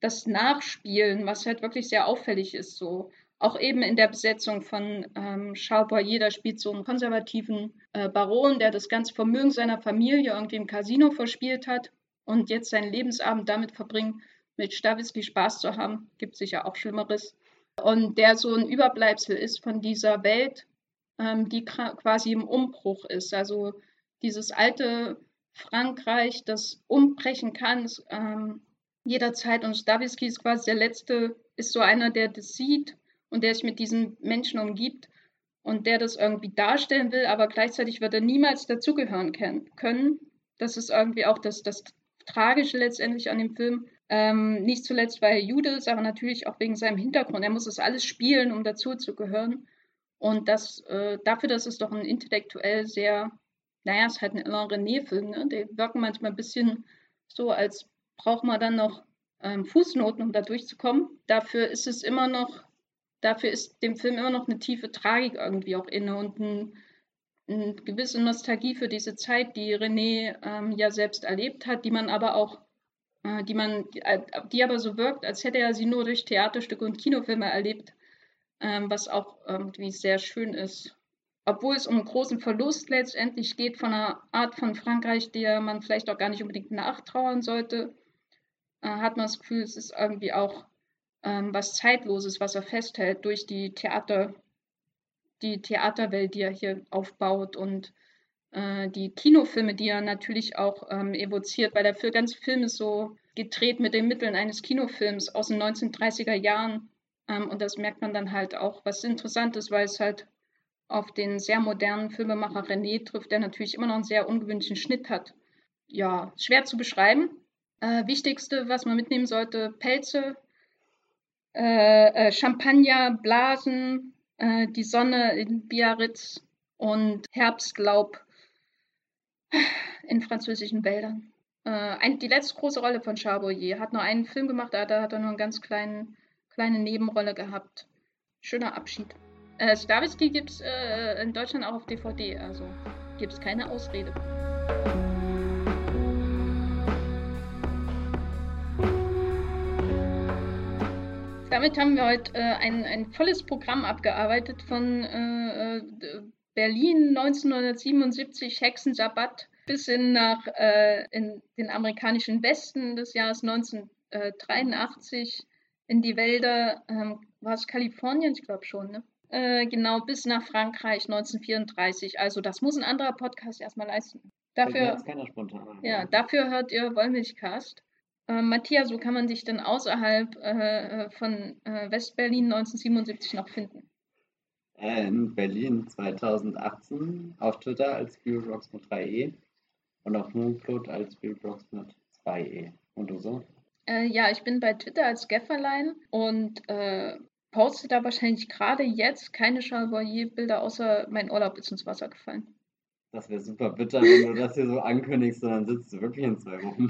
das Nachspielen, was halt wirklich sehr auffällig ist. So auch eben in der Besetzung von ähm, Charles Boyer, der spielt so einen konservativen äh, Baron, der das ganze Vermögen seiner Familie irgendwie im Casino verspielt hat und jetzt seinen Lebensabend damit verbringt, mit Stavisky Spaß zu haben. Gibt sicher auch Schlimmeres und der so ein Überbleibsel ist von dieser Welt, ähm, die quasi im Umbruch ist. Also dieses alte Frankreich, das umbrechen kann, ist, ähm, jederzeit. Und Stavisky ist quasi der Letzte, ist so einer, der das sieht und der sich mit diesen Menschen umgibt und der das irgendwie darstellen will, aber gleichzeitig wird er niemals dazugehören können. Das ist irgendwie auch das, das Tragische letztendlich an dem Film, ähm, nicht zuletzt, weil er Jude ist, aber natürlich auch wegen seinem Hintergrund. Er muss das alles spielen, um dazu zu gehören. Und das, äh, dafür, dass es doch ein intellektuell sehr, naja, es ist halt ein Alain René-Film, ne? Die wirken manchmal ein bisschen so, als braucht man dann noch ähm, Fußnoten, um da durchzukommen. Dafür ist es immer noch, dafür ist dem Film immer noch eine tiefe Tragik irgendwie auch inne und ein, eine gewisse Nostalgie für diese Zeit, die René ähm, ja selbst erlebt hat, die man aber auch äh, die man, äh, die aber so wirkt, als hätte er sie nur durch Theaterstücke und Kinofilme erlebt, ähm, was auch irgendwie sehr schön ist. Obwohl es um einen großen Verlust letztendlich geht von einer Art von Frankreich, der man vielleicht auch gar nicht unbedingt nachtrauern sollte, äh, hat man das Gefühl, es ist irgendwie auch ähm, was Zeitloses, was er festhält durch die Theater, die Theaterwelt, die er hier aufbaut und äh, die Kinofilme, die er natürlich auch ähm, evoziert, weil der ganze Film ist so gedreht mit den Mitteln eines Kinofilms aus den 1930er Jahren. Ähm, und das merkt man dann halt auch, was interessant ist, weil es halt auf den sehr modernen Filmemacher René trifft, der natürlich immer noch einen sehr ungewöhnlichen Schnitt hat. Ja, schwer zu beschreiben. Äh, wichtigste, was man mitnehmen sollte, Pelze, äh, äh, Champagner, Blasen, äh, die Sonne in Biarritz und Herbstlaub in französischen Wäldern. Äh, ein, die letzte große Rolle von Charboyer hat nur einen Film gemacht, da hat er nur eine ganz kleinen, kleine Nebenrolle gehabt. Schöner Abschied. Äh, Stavisky gibt es äh, in Deutschland auch auf DVD, also gibt es keine Ausrede. Damit haben wir heute äh, ein, ein volles Programm abgearbeitet von äh, äh Berlin 1977, Hexensabbat, bis hin nach äh, in den amerikanischen Westen des Jahres 1983, in die Wälder, ähm, war es Kalifornien, ich glaube schon, ne? Äh, genau, bis nach Frankreich 1934. Also das muss ein anderer Podcast erstmal leisten. Dafür, ja, dafür hört ihr Wollmilchcast. Äh, Matthias, wo kann man dich denn außerhalb äh, von äh, Westberlin 1977 noch finden? in Berlin 2018 auf Twitter als Spielblocks mit 3e und auf Moonfloat als Spielblocks mit 2e. Und du so? Äh, ja, ich bin bei Twitter als Gefferlein und äh, poste da wahrscheinlich gerade jetzt keine Charbonnier-Bilder, außer mein Urlaub ist ins Wasser gefallen. Das wäre super bitter, wenn du das hier so ankündigst und dann sitzt du wirklich in zwei Wochen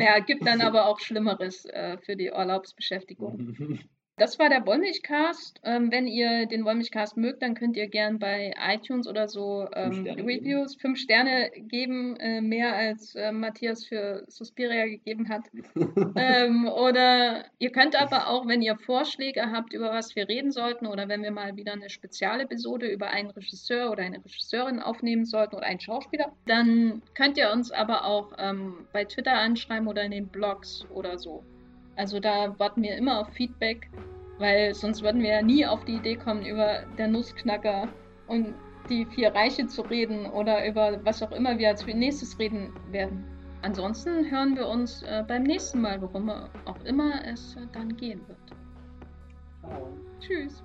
Ja, gibt dann aber auch Schlimmeres äh, für die Urlaubsbeschäftigung. Das war der Wollmilchcast. Ähm, wenn ihr den Wollmilchcast mögt, dann könnt ihr gern bei iTunes oder so ähm, fünf Reviews fünf Sterne geben, äh, mehr als äh, Matthias für Suspiria gegeben hat. ähm, oder ihr könnt aber auch, wenn ihr Vorschläge habt, über was wir reden sollten, oder wenn wir mal wieder eine Spezialepisode über einen Regisseur oder eine Regisseurin aufnehmen sollten oder einen Schauspieler, dann könnt ihr uns aber auch ähm, bei Twitter anschreiben oder in den Blogs oder so. Also da warten wir immer auf Feedback, weil sonst würden wir ja nie auf die Idee kommen, über der Nussknacker und die vier Reiche zu reden oder über was auch immer wir als nächstes reden werden. Ansonsten hören wir uns äh, beim nächsten Mal, worum auch immer es äh, dann gehen wird. Ciao. Tschüss.